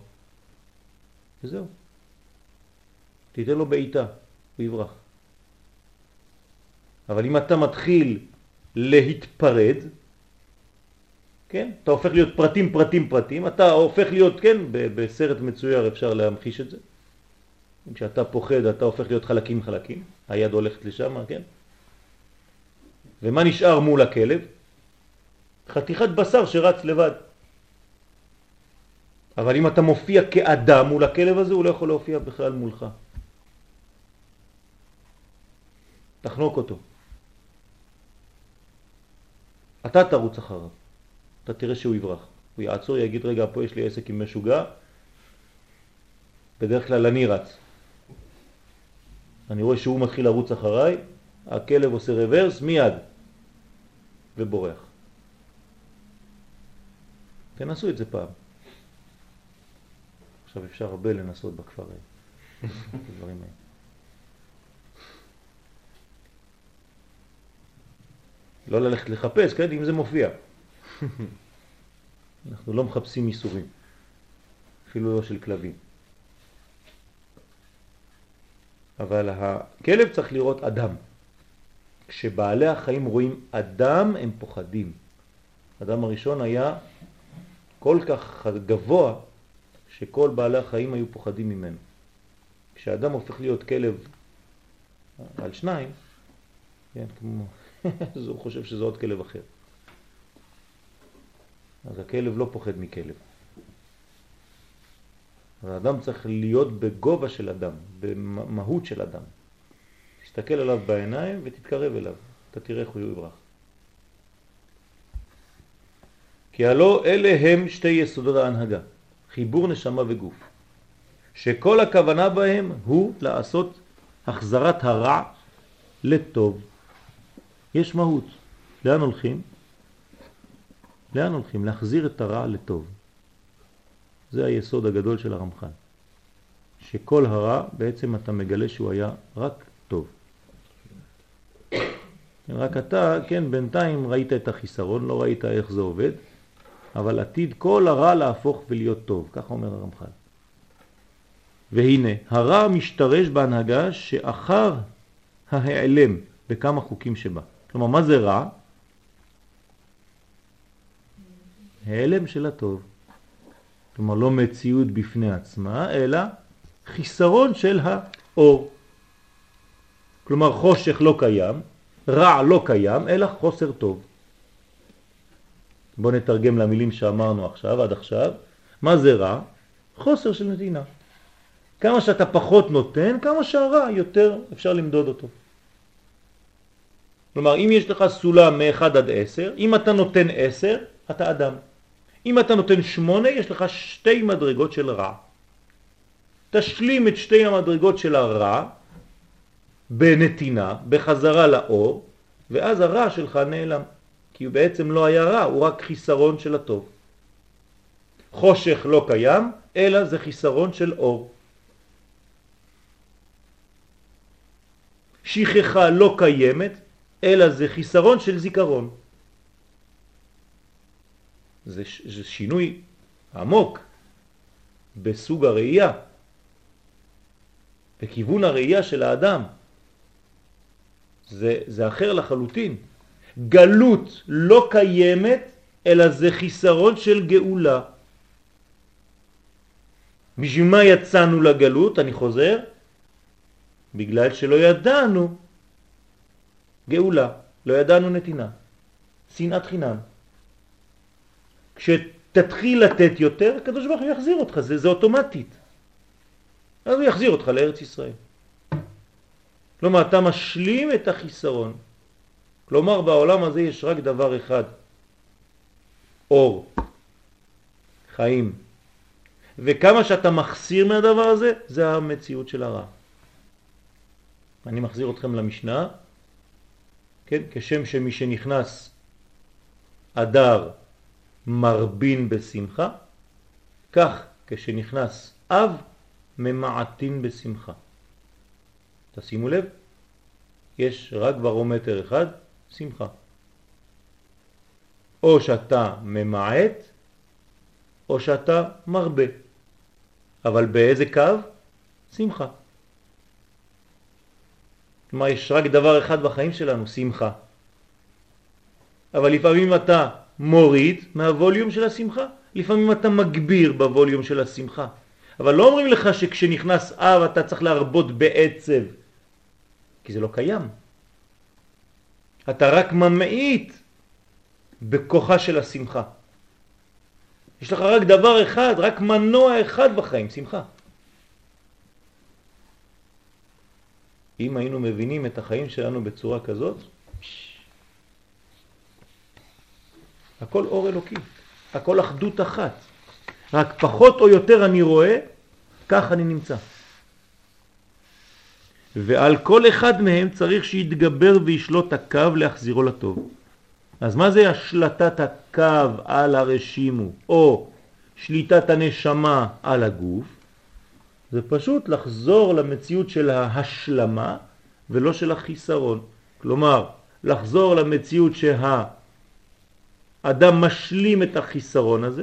וזהו. תיתן לו בעיטה, הוא יברח. אבל אם אתה מתחיל להתפרד, כן? אתה הופך להיות פרטים, פרטים, פרטים, אתה הופך להיות, כן, בסרט מצויר אפשר להמחיש את זה. כשאתה פוחד אתה הופך להיות חלקים חלקים, היד הולכת לשם, כן? ומה נשאר מול הכלב? חתיכת בשר שרץ לבד. אבל אם אתה מופיע כאדם מול הכלב הזה, הוא לא יכול להופיע בכלל מולך. תחנוק אותו. אתה תרוץ אחריו. אתה תראה שהוא יברח. הוא יעצור, יגיד, רגע, פה יש לי עסק עם משוגע, בדרך כלל אני רץ. אני רואה שהוא מתחיל לרוץ אחריי, הכלב עושה רוורס מיד ובורח. תנסו את זה פעם. עכשיו אפשר הרבה לנסות בכפר [laughs] הדברים האלה. לא ללכת לחפש, כן, אם זה מופיע. [laughs] אנחנו לא מחפשים איסורים, אפילו לא של כלבים. אבל הכלב צריך לראות אדם. כשבעלי החיים רואים אדם הם פוחדים. אדם הראשון היה כל כך גבוה שכל בעלי החיים היו פוחדים ממנו. כשאדם הופך להיות כלב על שניים, כן, כמו, אז הוא חושב שזה עוד כלב אחר. אז הכלב לא פוחד מכלב. האדם צריך להיות בגובה של אדם, במהות של אדם. תסתכל עליו בעיניים ותתקרב אליו, אתה תראה איך הוא יברח. כי הלא אלה הם שתי יסודות ההנהגה, חיבור נשמה וגוף, שכל הכוונה בהם הוא לעשות החזרת הרע לטוב. יש מהות. לאן הולכים? לאן הולכים? להחזיר את הרע לטוב. זה היסוד הגדול של הרמח"ל. שכל הרע בעצם אתה מגלה שהוא היה רק טוב. רק אתה, כן, בינתיים ראית את החיסרון, לא ראית איך זה עובד, אבל עתיד כל הרע להפוך ולהיות טוב, ככה אומר הרמח"ל. והנה, הרע משתרש בהנהגה שאחר ההיעלם בכמה חוקים שבה. כלומר, מה זה רע? העלם של הטוב. כלומר, לא מציאות בפני עצמה, אלא חיסרון של האור. כלומר, חושך לא קיים, רע לא קיים, אלא חוסר טוב. בואו נתרגם למילים שאמרנו עכשיו, עד עכשיו. מה זה רע? חוסר של נתינה. כמה שאתה פחות נותן, כמה שהרע יותר אפשר למדוד אותו. כלומר, אם יש לך סולם מ-1 עד 10, אם אתה נותן 10, אתה אדם. אם אתה נותן 8, יש לך שתי מדרגות של רע. תשלים את שתי המדרגות של הרע בנתינה, בחזרה לאור, ואז הרע שלך נעלם. כי הוא בעצם לא היה רע, הוא רק חיסרון של הטוב. חושך לא קיים, אלא זה חיסרון של אור. שכחה לא קיימת, אלא זה חיסרון של זיכרון. זה, זה שינוי עמוק בסוג הראייה, בכיוון הראייה של האדם. זה, זה אחר לחלוטין. גלות לא קיימת, אלא זה חיסרון של גאולה. בשביל מה יצאנו לגלות, אני חוזר? בגלל שלא ידענו גאולה, לא ידענו נתינה, שנאת חינם. כשתתחיל לתת יותר, הקדוש ברוך הוא יחזיר אותך, זה, זה אוטומטית. אז הוא יחזיר אותך לארץ ישראל. כלומר, אתה משלים את החיסרון. כלומר, בעולם הזה יש רק דבר אחד, אור, חיים. וכמה שאתה מחסיר מהדבר הזה, זה המציאות של הרע. אני מחזיר אתכם למשנה, כן? כשם שמי שנכנס אדר מרבין בשמחה, כך כשנכנס אב ממעטין בשמחה. תשימו לב, יש רק ברומטר אחד, שמחה. או שאתה ממעט, או שאתה מרבה. אבל באיזה קו? שמחה. כלומר, יש רק דבר אחד בחיים שלנו, שמחה. אבל לפעמים אתה מוריד מהווליום של השמחה, לפעמים אתה מגביר בווליום של השמחה. אבל לא אומרים לך שכשנכנס אב אתה צריך להרבות בעצב, כי זה לא קיים. אתה רק ממעיט בכוחה של השמחה. יש לך רק דבר אחד, רק מנוע אחד בחיים, שמחה. אם היינו מבינים את החיים שלנו בצורה כזאת, הכל אור אלוקי, הכל אחדות אחת. רק פחות או יותר אני רואה, כך אני נמצא. ועל כל אחד מהם צריך שיתגבר וישלוט הקו להחזירו לטוב. אז מה זה השלטת הקו על הרשימו, או שליטת הנשמה על הגוף? זה פשוט לחזור למציאות של ההשלמה ולא של החיסרון. כלומר, לחזור למציאות שהאדם משלים את החיסרון הזה,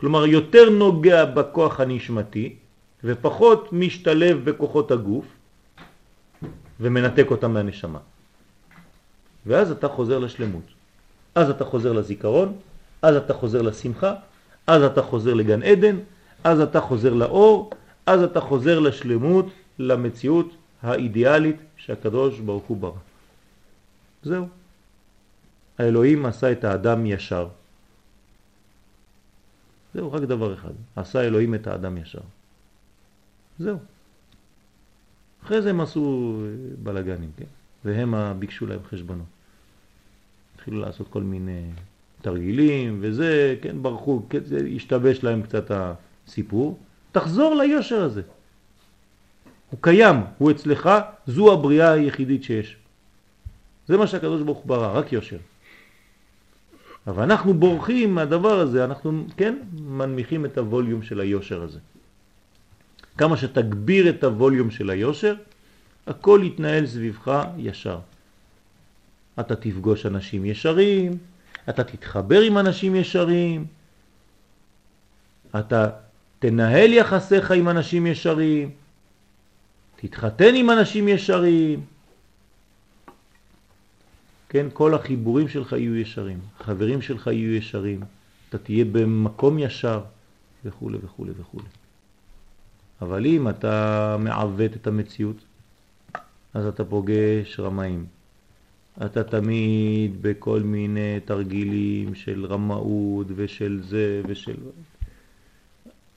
כלומר יותר נוגע בכוח הנשמתי ופחות משתלב בכוחות הגוף ומנתק אותם מהנשמה. ואז אתה חוזר לשלמות. אז אתה חוזר לזיכרון, אז אתה חוזר לשמחה, אז אתה חוזר לגן עדן, אז אתה חוזר לאור, אז אתה חוזר לשלמות, למציאות האידיאלית שהקדוש ברוך הוא ברא. זהו. האלוהים עשה את האדם ישר. זהו, רק דבר אחד. עשה אלוהים את האדם ישר. זהו. אחרי זה הם עשו בלגנים, כן? והם ביקשו להם חשבונות. התחילו לעשות כל מיני תרגילים וזה, כן, ברחו, כן, זה השתבש להם קצת הסיפור. תחזור ליושר הזה. הוא קיים, הוא אצלך, זו הבריאה היחידית שיש. זה מה שהקדוש ברוך הוא ברא, רק יושר. אבל אנחנו בורחים מהדבר הזה, אנחנו, כן, מנמיכים את הווליום של היושר הזה. כמה שתגביר את הווליום של היושר, הכל יתנהל סביבך ישר. אתה תפגוש אנשים ישרים, אתה תתחבר עם אנשים ישרים, אתה תנהל יחסיך עם אנשים ישרים, תתחתן עם אנשים ישרים. כן, כל החיבורים שלך יהיו ישרים, החברים שלך יהיו ישרים, אתה תהיה במקום ישר וכו' וכו' וכו'. אבל אם אתה מעוות את המציאות, אז אתה פוגש רמאים. אתה תמיד בכל מיני תרגילים של רמאות ושל זה ושל...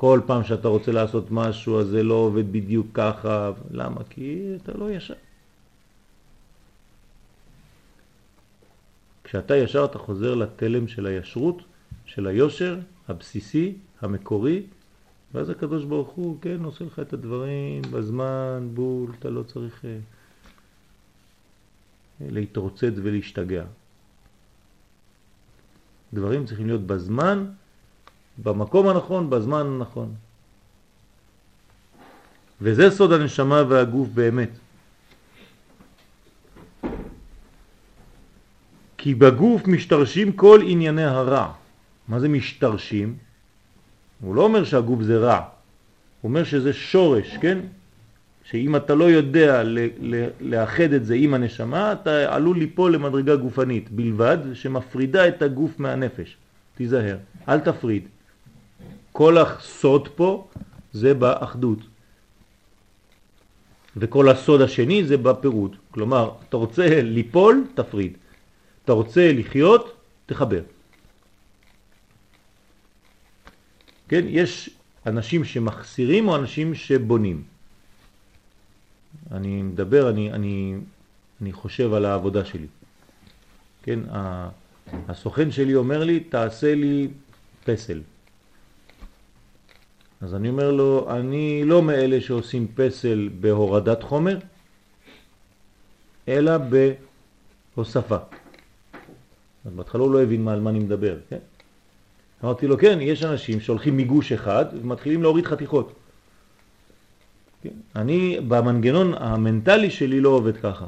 כל פעם שאתה רוצה לעשות משהו אז זה לא עובד בדיוק ככה. למה? כי אתה לא ישר. כשאתה ישר אתה חוזר לתלם של הישרות, של היושר הבסיסי, המקורי, ואז הקדוש ברוך הוא, כן, עושה לך את הדברים בזמן, בול, אתה לא צריך אה, להתרוצץ ולהשתגע. דברים צריכים להיות בזמן, במקום הנכון, בזמן הנכון. וזה סוד הנשמה והגוף באמת. כי בגוף משתרשים כל ענייני הרע. מה זה משתרשים? הוא לא אומר שהגוף זה רע, הוא אומר שזה שורש, כן? שאם אתה לא יודע לאחד את זה עם הנשמה, אתה עלול ליפול למדרגה גופנית בלבד, שמפרידה את הגוף מהנפש. תיזהר, אל תפריד. כל הסוד פה זה באחדות. וכל הסוד השני זה בפירוד. כלומר, אתה רוצה ליפול, תפריד. אתה רוצה לחיות, תחבר. כן, יש אנשים שמחסירים או אנשים שבונים. אני מדבר, אני, אני, אני חושב על העבודה שלי. כן, הסוכן שלי אומר לי, תעשה לי פסל. אז אני אומר לו, אני לא מאלה שעושים פסל בהורדת חומר, אלא בהוספה. אז בהתחלה הוא לא הבין מה, על מה אני מדבר, כן? אמרתי לו, כן, יש אנשים שהולכים מגוש אחד ומתחילים להוריד חתיכות. כן? אני, במנגנון המנטלי שלי לא עובד ככה.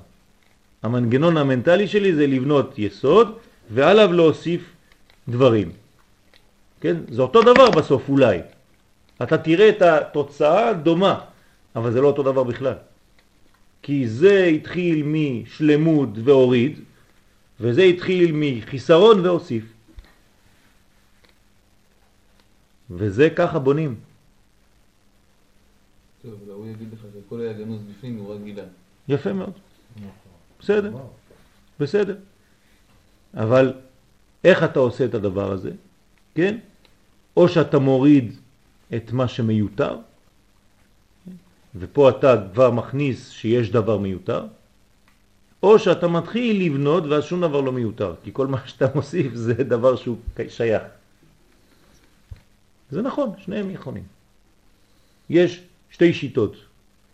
המנגנון המנטלי שלי זה לבנות יסוד ועליו להוסיף דברים. כן? זה אותו דבר בסוף אולי. אתה תראה את התוצאה דומה, אבל זה לא אותו דבר בכלל. כי זה התחיל משלמות והוריד, וזה התחיל מחיסרון והוסיף. וזה ככה בונים. טוב, הוא יגיד לך שהכל היה גנוז בפנים, הוא רק גילה. יפה מאוד. בסדר, בסדר. אבל איך אתה עושה את הדבר הזה? כן? או שאתה מוריד את מה שמיותר, ופה אתה כבר מכניס שיש דבר מיותר, או שאתה מתחיל לבנות ואז שום דבר לא מיותר, כי כל מה שאתה מוסיף זה דבר שהוא שייך. זה נכון, שניהם יכולים. יש שתי שיטות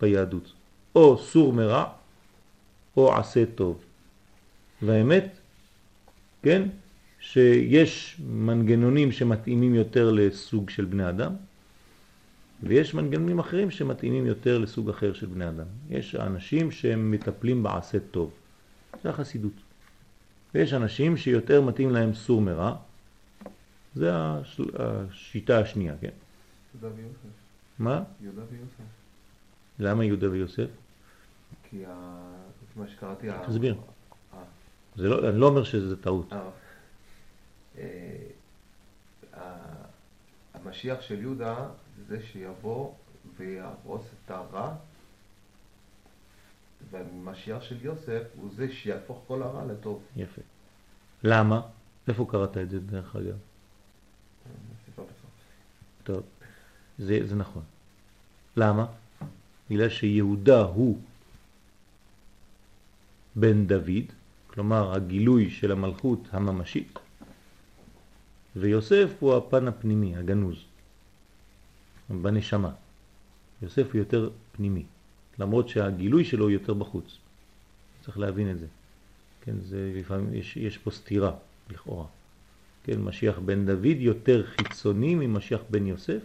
ביהדות, או סור מרע או עשה טוב. והאמת, כן, שיש מנגנונים שמתאימים יותר לסוג של בני אדם, ויש מנגנונים אחרים שמתאימים יותר לסוג אחר של בני אדם. יש אנשים שהם מטפלים בעשה טוב, זה החסידות. ויש אנשים שיותר מתאים להם סור מרע, זה השל... השיטה השנייה, כן? יהודה ויוסף. מה? יהודה ויוסף. למה יהודה ויוסף? כי ה... מה שקראתי... ה- תסביר. אה, זה לא, אני לא אומר שזה טעות. אה, אה, ה- המשיח של יהודה זה שיבוא ויהרוס את הרע, והמשיח של יוסף הוא זה שיהפוך כל הרע לטוב. יפה. למה? איפה קראת את זה דרך אגב? טוב, זה, זה נכון. למה? בגלל שיהודה הוא בן דוד, כלומר הגילוי של המלכות הממשית, ויוסף הוא הפן הפנימי, הגנוז, בנשמה. יוסף הוא יותר פנימי, למרות שהגילוי שלו יותר בחוץ. צריך להבין את זה. כן, זה לפעמים, יש, יש פה סתירה, לכאורה. כן, משיח בן דוד יותר חיצוני ממשיח בן יוסף,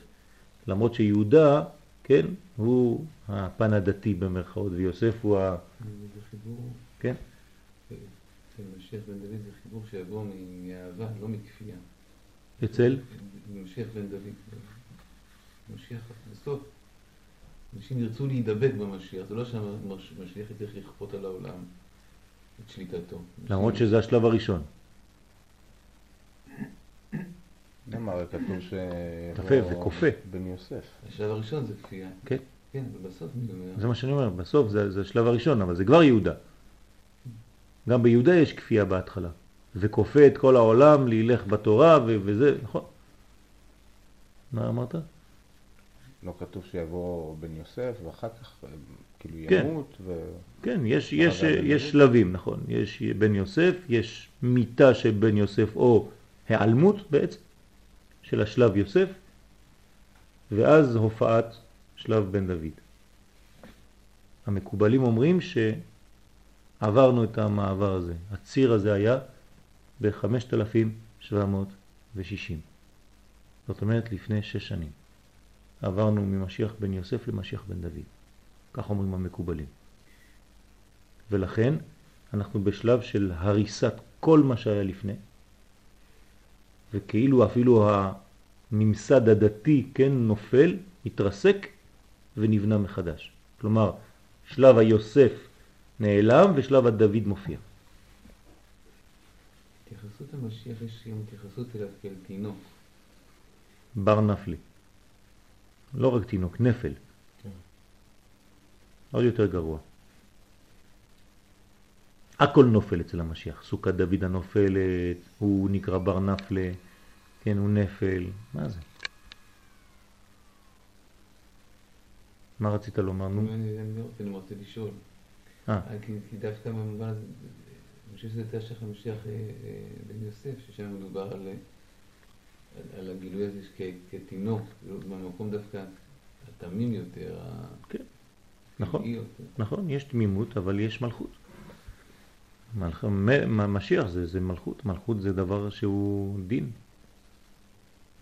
למרות שיהודה, כן, הוא הפן הדתי במרכאות, ויוסף הוא ה... זה חיבור, כן? אצל משיח בן דוד זה חיבור שיבוא מאהבה, לא מכפייה. אצל? משיח בן דוד. משיח, בסוף, אנשים ירצו להידבק במשיח, זה לא שהמשיח יצטרך לכפות על העולם את שליטתו. למרות שזה השלב הראשון. למה הרי כתוב ש... כפה וכופה. בן יוסף. השלב הראשון זה כפייה. כן. כן, ובסוף אני אומר, זה מה שאני אומר, בסוף זה, זה השלב הראשון, אבל זה כבר יהודה. גם ביהודה יש כפייה בהתחלה, וכופה את כל העולם להילך בתורה וזה, נכון? מה אמרת? לא כתוב שיבוא בן יוסף ואחר כך אה, כאילו כן. ימות ו... כן, יש, יש, יש שלבים, נכון. יש בן יוסף, יש מיטה של בן יוסף או העלמות בעצם, של השלב יוסף, ואז הופעת שלב בן דוד. המקובלים אומרים שעברנו את המעבר הזה. הציר הזה היה ב-5760. זאת אומרת לפני שש שנים. עברנו ממשיח בן יוסף למשיח בן דוד. כך אומרים המקובלים. ולכן אנחנו בשלב של הריסת כל מה שהיה לפני, וכאילו אפילו הממסד הדתי כן נופל, מתרסק ונבנה מחדש. כלומר, שלב היוסף נעלם ושלב הדוד מופיע. התייחסות המשיח יש גם התייחסות אליו כאל תינוק. בר נפלי. לא רק תינוק, נפל. עוד יותר גרוע. הכל נופל אצל המשיח. סוכת דוד הנופלת, הוא נקרא בר נפלה, כן, הוא נפל. מה זה? מה רצית לומר? נו. אני לא רוצה, לשאול. אה, אה, כי דווקא במובן הזה, אני חושב שזה יותר שייך למשיח אה, בן יוסף, ששם מדובר על, על, הגילוי הזה כתינוק, כאילו, במקום דווקא התמים יותר, כן, נכון. יותר. נכון, יש תמימות, אבל יש מלכות. מלכ... משיח זה, זה מלכות, מלכות זה דבר שהוא דין.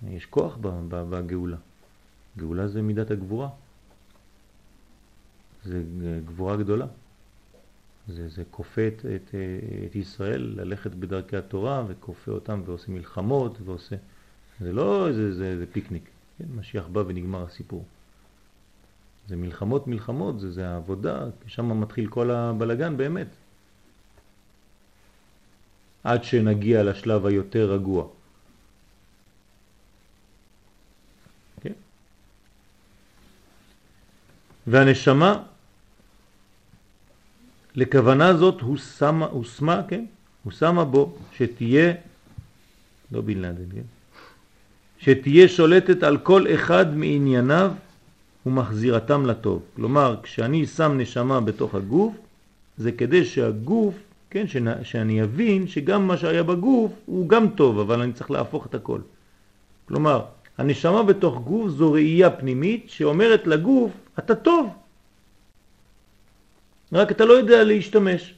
יש כוח ב- ב- בגאולה. גאולה זה מידת הגבורה. זה גבורה גדולה. זה, זה כופה את, את, את ישראל ללכת בדרכי התורה וכופה אותם ועושה מלחמות ועושה... זה לא איזה זה, זה פיקניק. כן? משיח בא ונגמר הסיפור. זה מלחמות מלחמות, זה, זה העבודה, שם מתחיל כל הבלגן באמת. עד שנגיע לשלב היותר רגוע. כן? והנשמה, לכוונה זאת הוא שמה, הוא שמה, כן? הוא שמה בו שתהיה, לא בן לאדן, כן? שתהיה שולטת על כל אחד מענייניו ומחזירתם לטוב. כלומר, כשאני שם נשמה בתוך הגוף, זה כדי שהגוף, כן, שאני אבין שגם מה שהיה בגוף הוא גם טוב, אבל אני צריך להפוך את הכל. כלומר, הנשמה בתוך גוף זו ראייה פנימית שאומרת לגוף, אתה טוב. רק אתה לא יודע להשתמש.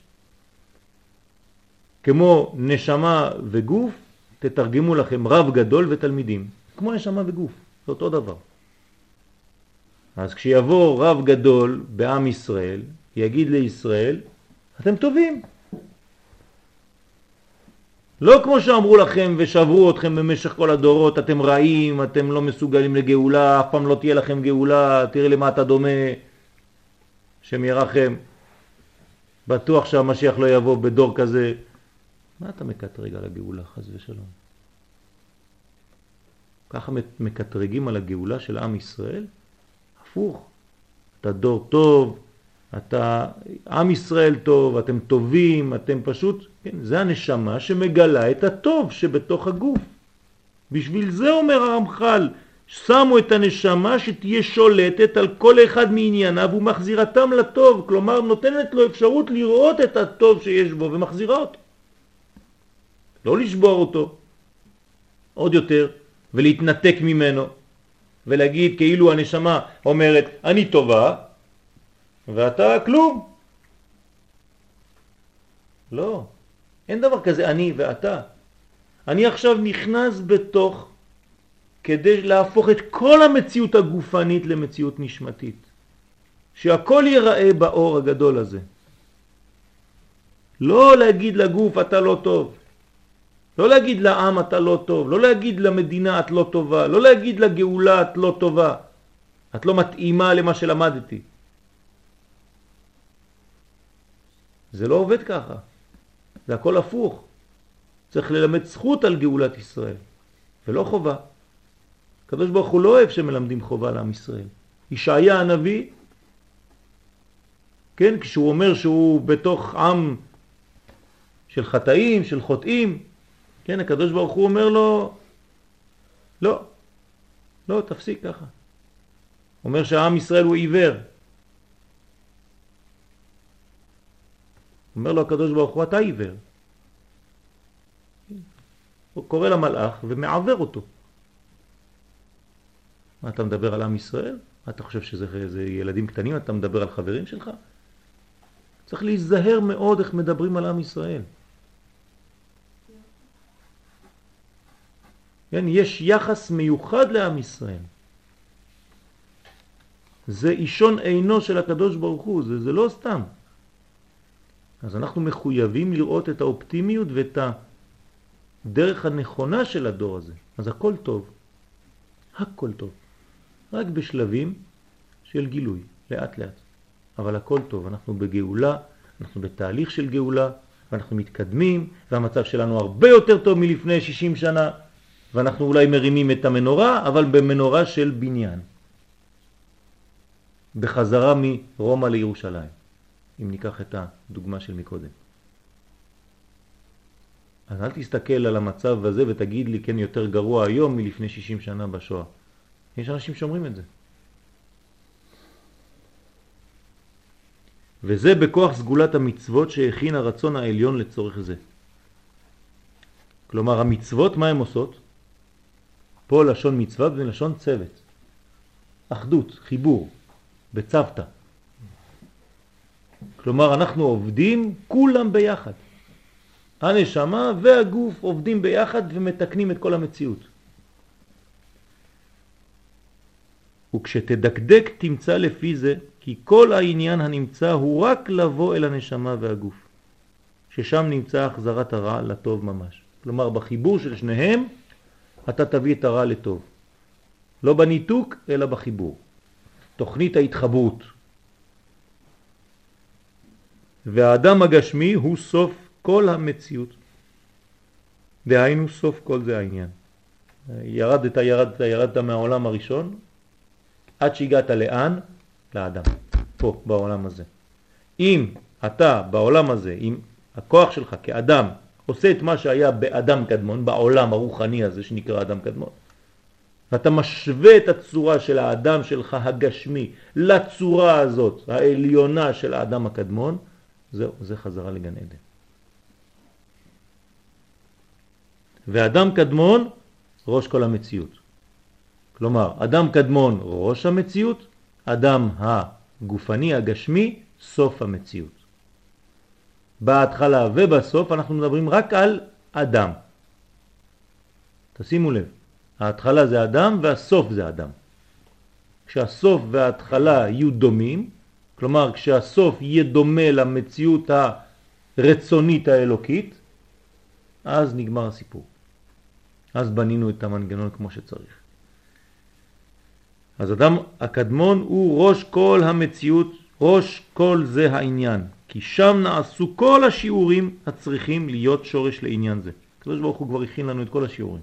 כמו נשמה וגוף, תתרגמו לכם רב גדול ותלמידים. כמו נשמה וגוף, זה אותו דבר. אז כשיבוא רב גדול בעם ישראל, יגיד לישראל, אתם טובים. לא כמו שאמרו לכם ושברו אתכם במשך כל הדורות, אתם רעים, אתם לא מסוגלים לגאולה, אף פעם לא תהיה לכם גאולה, תראה למה אתה דומה, שם ירחם. בטוח שהמשיח לא יבוא בדור כזה. מה אתה מקטרג על הגאולה, חז ושלום? ככה מקטרגים על הגאולה של עם ישראל? הפוך. אתה דור טוב, אתה עם ישראל טוב, אתם טובים, אתם פשוט, כן, זה הנשמה שמגלה את הטוב שבתוך הגוף. בשביל זה אומר הרמח"ל, שמו את הנשמה שתהיה שולטת על כל אחד מענייניו ומחזירתם לטוב, כלומר נותנת לו אפשרות לראות את הטוב שיש בו ומחזירה אותו. לא לשבור אותו עוד יותר ולהתנתק ממנו ולהגיד כאילו הנשמה אומרת אני טובה ואתה כלום. לא, אין דבר כזה אני ואתה. אני עכשיו נכנס בתוך כדי להפוך את כל המציאות הגופנית למציאות נשמתית. שהכל ייראה באור הגדול הזה. לא להגיד לגוף אתה לא טוב. לא להגיד לעם אתה לא טוב, לא להגיד למדינה את לא טובה, לא להגיד לגאולה את לא טובה. את לא מתאימה למה שלמדתי. זה לא עובד ככה. זה הכל הפוך. צריך ללמד זכות על גאולת ישראל, ולא חובה. הקדוש ברוך הוא לא אוהב שמלמדים חובה לעם ישראל. ישעיה הנביא, כן, כשהוא אומר שהוא בתוך עם של חטאים, של חוטאים, כן, הקדוש ברוך הוא אומר לו, לא, לא, תפסיק ככה. אומר שהעם ישראל הוא עיוור. אומר לו הקדוש ברוך הוא, אתה עיוור. הוא קורא למלאך ומעבר אותו. מה אתה מדבר על עם ישראל? מה אתה חושב שזה ילדים קטנים? אתה מדבר על חברים שלך? צריך להיזהר מאוד איך מדברים על עם ישראל. כן, יש יחס מיוחד לעם ישראל. זה אישון עינו של הקדוש ברוך הוא, זה, זה לא סתם. אז אנחנו מחויבים לראות את האופטימיות ואת הדרך הנכונה של הדור הזה. אז הכל טוב, הכל טוב, רק בשלבים של גילוי, לאט לאט. אבל הכל טוב, אנחנו בגאולה, אנחנו בתהליך של גאולה, ואנחנו מתקדמים, והמצב שלנו הרבה יותר טוב מלפני 60 שנה, ואנחנו אולי מרימים את המנורה, אבל במנורה של בניין. בחזרה מרומא לירושלים. אם ניקח את הדוגמה של מקודם. אז אל תסתכל על המצב הזה ותגיד לי כן יותר גרוע היום מלפני 60 שנה בשואה. יש אנשים שאומרים את זה. וזה בכוח סגולת המצוות שהכין הרצון העליון לצורך זה. כלומר המצוות מה הן עושות? פה לשון מצווה ולשון צוות. אחדות, חיבור, בצוותא. כלומר אנחנו עובדים כולם ביחד. הנשמה והגוף עובדים ביחד ומתקנים את כל המציאות. וכשתדקדק תמצא לפי זה כי כל העניין הנמצא הוא רק לבוא אל הנשמה והגוף, ששם נמצא החזרת הרע לטוב ממש. כלומר בחיבור של שניהם אתה תביא את הרע לטוב. לא בניתוק אלא בחיבור. תוכנית ההתחברות. והאדם הגשמי הוא סוף כל המציאות. דהיינו סוף כל זה העניין. ירדת, ירדת, ירדת מהעולם הראשון, עד שהגעת לאן? לאדם. פה בעולם הזה. אם אתה בעולם הזה, אם הכוח שלך כאדם עושה את מה שהיה באדם קדמון, בעולם הרוחני הזה שנקרא אדם קדמון, ואתה משווה את הצורה של האדם שלך הגשמי לצורה הזאת, העליונה של האדם הקדמון, זהו, זה חזרה לגן עדן. ואדם קדמון ראש כל המציאות. כלומר, אדם קדמון ראש המציאות, אדם הגופני, הגשמי, סוף המציאות. בהתחלה ובסוף אנחנו מדברים רק על אדם. תשימו לב, ההתחלה זה אדם והסוף זה אדם. כשהסוף וההתחלה יהיו דומים, כלומר כשהסוף יהיה דומה למציאות הרצונית האלוקית, אז נגמר הסיפור. אז בנינו את המנגנון כמו שצריך. אז אדם הקדמון הוא ראש כל המציאות, ראש כל זה העניין, כי שם נעשו כל השיעורים הצריכים להיות שורש לעניין זה. הקדוש ברוך הוא כבר הכין לנו את כל השיעורים,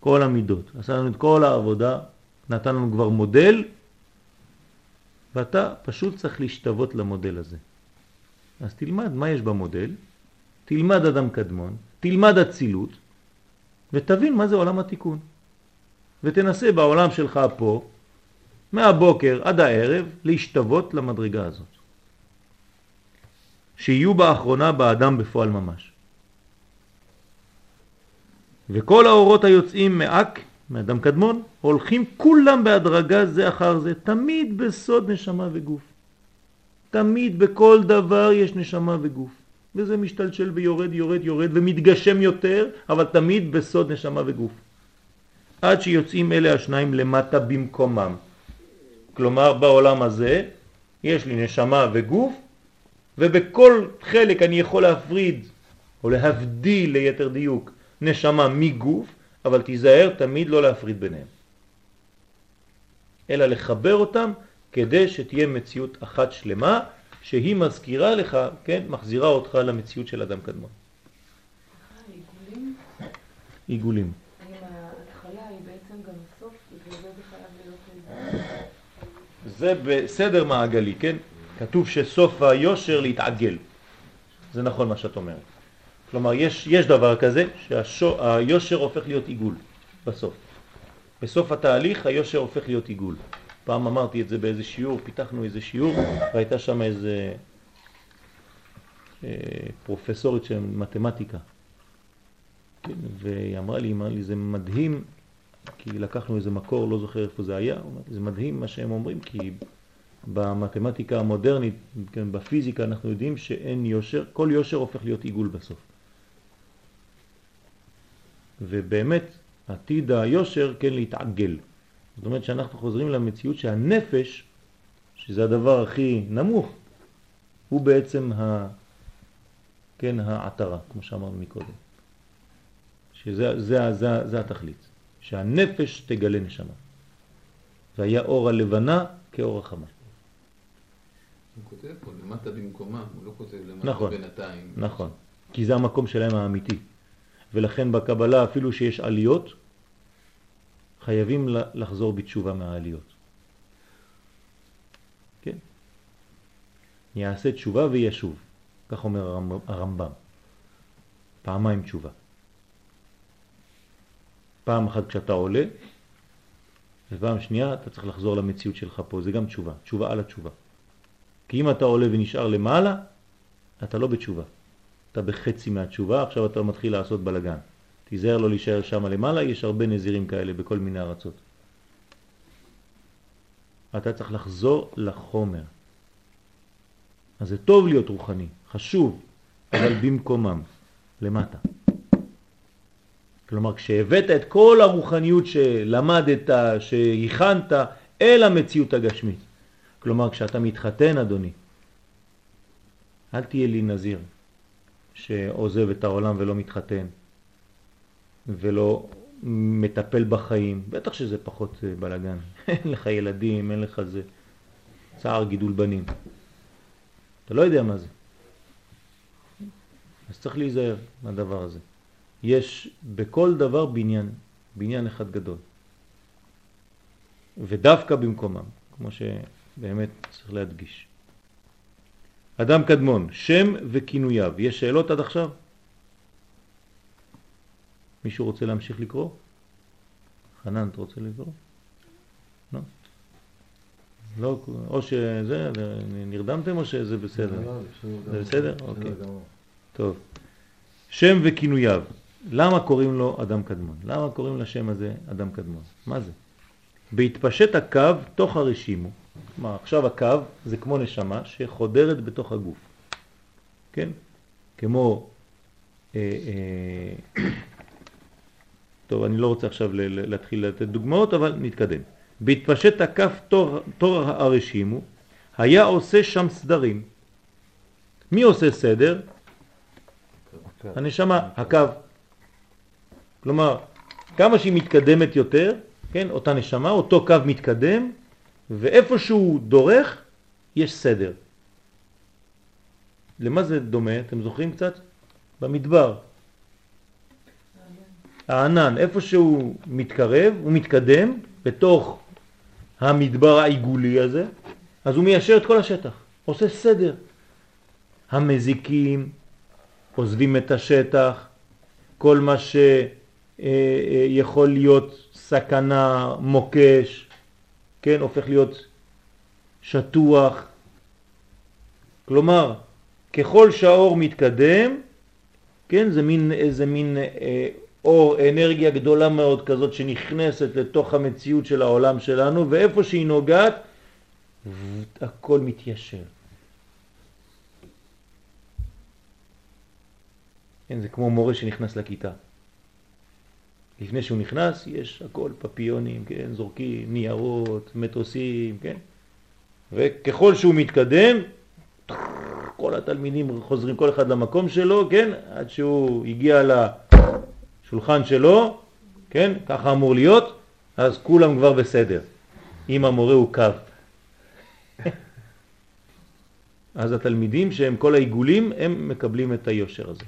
כל המידות, עשה לנו את כל העבודה, נתן לנו כבר מודל, ואתה פשוט צריך להשתוות למודל הזה. אז תלמד מה יש במודל, תלמד אדם קדמון, תלמד אצילות, ותבין מה זה עולם התיקון. ותנסה בעולם שלך פה, מהבוקר עד הערב, להשתוות למדרגה הזאת. שיהיו באחרונה באדם בפועל ממש. וכל האורות היוצאים מאק, מאדם קדמון, הולכים כולם בהדרגה זה אחר זה, תמיד בסוד נשמה וגוף. תמיד בכל דבר יש נשמה וגוף. וזה משתלשל ויורד, יורד, יורד ומתגשם יותר, אבל תמיד בסוד נשמה וגוף. עד שיוצאים אלה השניים למטה במקומם. כלומר בעולם הזה יש לי נשמה וגוף ובכל חלק אני יכול להפריד או להבדיל ליתר דיוק נשמה מגוף אבל תיזהר תמיד לא להפריד ביניהם אלא לחבר אותם כדי שתהיה מציאות אחת שלמה שהיא מזכירה לך, כן, מחזירה אותך למציאות של אדם קדמון. עיגולים? עיגולים. אם ההתחלה היא בעצם גם הסוף, וזה חייב להיות... זה בסדר מעגלי, כן? כתוב שסוף היושר להתעגל. זה נכון מה שאת אומרת. כלומר, יש, יש דבר כזה שהיושר הופך להיות עיגול בסוף. בסוף התהליך היושר הופך להיות עיגול. פעם אמרתי את זה באיזה שיעור, פיתחנו איזה שיעור, והייתה שם איזה אה, פרופסורית של מתמטיקה. כן, והיא אמרה לי, אמרה לי, זה מדהים, כי לקחנו איזה מקור, לא זוכר איפה זה היה, זה מדהים מה שהם אומרים, כי במתמטיקה המודרנית, כן, בפיזיקה, אנחנו יודעים שאין יושר, כל יושר הופך להיות עיגול בסוף. ובאמת, עתיד היושר כן להתעגל. זאת אומרת שאנחנו חוזרים למציאות שהנפש, שזה הדבר הכי נמוך, הוא בעצם ה... כן, העטרה, כמו שאמרנו מקודם. שזה זה, זה, זה התכלית, שהנפש תגלה נשמה. והיה אור הלבנה כאור החמה. הוא כותב פה למטה במקומם, הוא לא כותב למטה נכון, בינתיים. נכון, כי זה המקום שלהם האמיתי. ולכן בקבלה אפילו שיש עליות, חייבים לחזור בתשובה מהעליות. כן? יעשה תשובה וישוב, כך אומר הרמב"ם. פעמיים תשובה. פעם אחת כשאתה עולה, ופעם שנייה אתה צריך לחזור למציאות שלך פה, זה גם תשובה, תשובה על התשובה. כי אם אתה עולה ונשאר למעלה, אתה לא בתשובה. אתה בחצי מהתשובה, עכשיו אתה מתחיל לעשות בלגן. תיזהר לא להישאר שם למעלה, יש הרבה נזירים כאלה בכל מיני ארצות. אתה צריך לחזור לחומר. אז זה טוב להיות רוחני, חשוב, אבל במקומם, למטה. כלומר, כשהבאת את כל הרוחניות שלמדת, שהכנת, אל המציאות הגשמית. כלומר, כשאתה מתחתן, אדוני, אל תהיה לי נזיר שעוזב את העולם ולא מתחתן. ולא מטפל בחיים, בטח שזה פחות אה, בלגן. [laughs] אין לך ילדים, אין לך זה. צער גידול בנים. אתה לא יודע מה זה. אז צריך להיזהר מהדבר הזה. יש בכל דבר בניין, בניין אחד גדול. ודווקא במקומם, כמו באמת צריך להדגיש. אדם קדמון, שם וכינוייו. יש שאלות עד עכשיו? מישהו רוצה להמשיך לקרוא? חנן, אתה רוצה לקרוא? לא? לא, או שזה, נרדמתם או שזה בסדר? לא, לא, זה בסדר? אוקיי. טוב. שם וכינוייו. למה קוראים לו אדם קדמון? למה קוראים לשם הזה אדם קדמון? מה זה? בהתפשט הקו תוך הרשימו. כלומר, עכשיו הקו זה כמו נשמה שחודרת בתוך הגוף. כן? כמו... אה, אה, טוב, אני לא רוצה עכשיו להתחיל לתת דוגמאות, אבל נתקדם. בהתפשט הכף תור, תור הרשימו, היה עושה שם סדרים. מי עושה סדר? הנשמה, הקו. כלומר, כמה שהיא מתקדמת יותר, כן, אותה נשמה, אותו קו מתקדם, ואיפה שהוא דורך, יש סדר. למה זה דומה? אתם זוכרים קצת? במדבר. הענן, איפה שהוא מתקרב, הוא מתקדם בתוך המדבר העיגולי הזה, אז הוא מיישר את כל השטח, עושה סדר. המזיקים עוזבים את השטח, כל מה שיכול להיות סכנה, מוקש, כן, הופך להיות שטוח. כלומר, ככל שהאור מתקדם, כן, זה מין, איזה מין אה, אור, אנרגיה גדולה מאוד כזאת שנכנסת לתוך המציאות של העולם שלנו, ואיפה שהיא נוגעת, הכל מתיישר. כן, זה כמו מורה שנכנס לכיתה. לפני שהוא נכנס יש הכל פפיונים, כן, זורקים, ניירות, מטוסים, כן? וככל שהוא מתקדם, כל התלמידים חוזרים כל אחד למקום שלו, כן? עד שהוא הגיע לשולחן שלו, כן? ככה אמור להיות, אז כולם כבר בסדר. אם המורה הוא קו. [laughs] אז התלמידים שהם כל העיגולים, הם מקבלים את היושר הזה.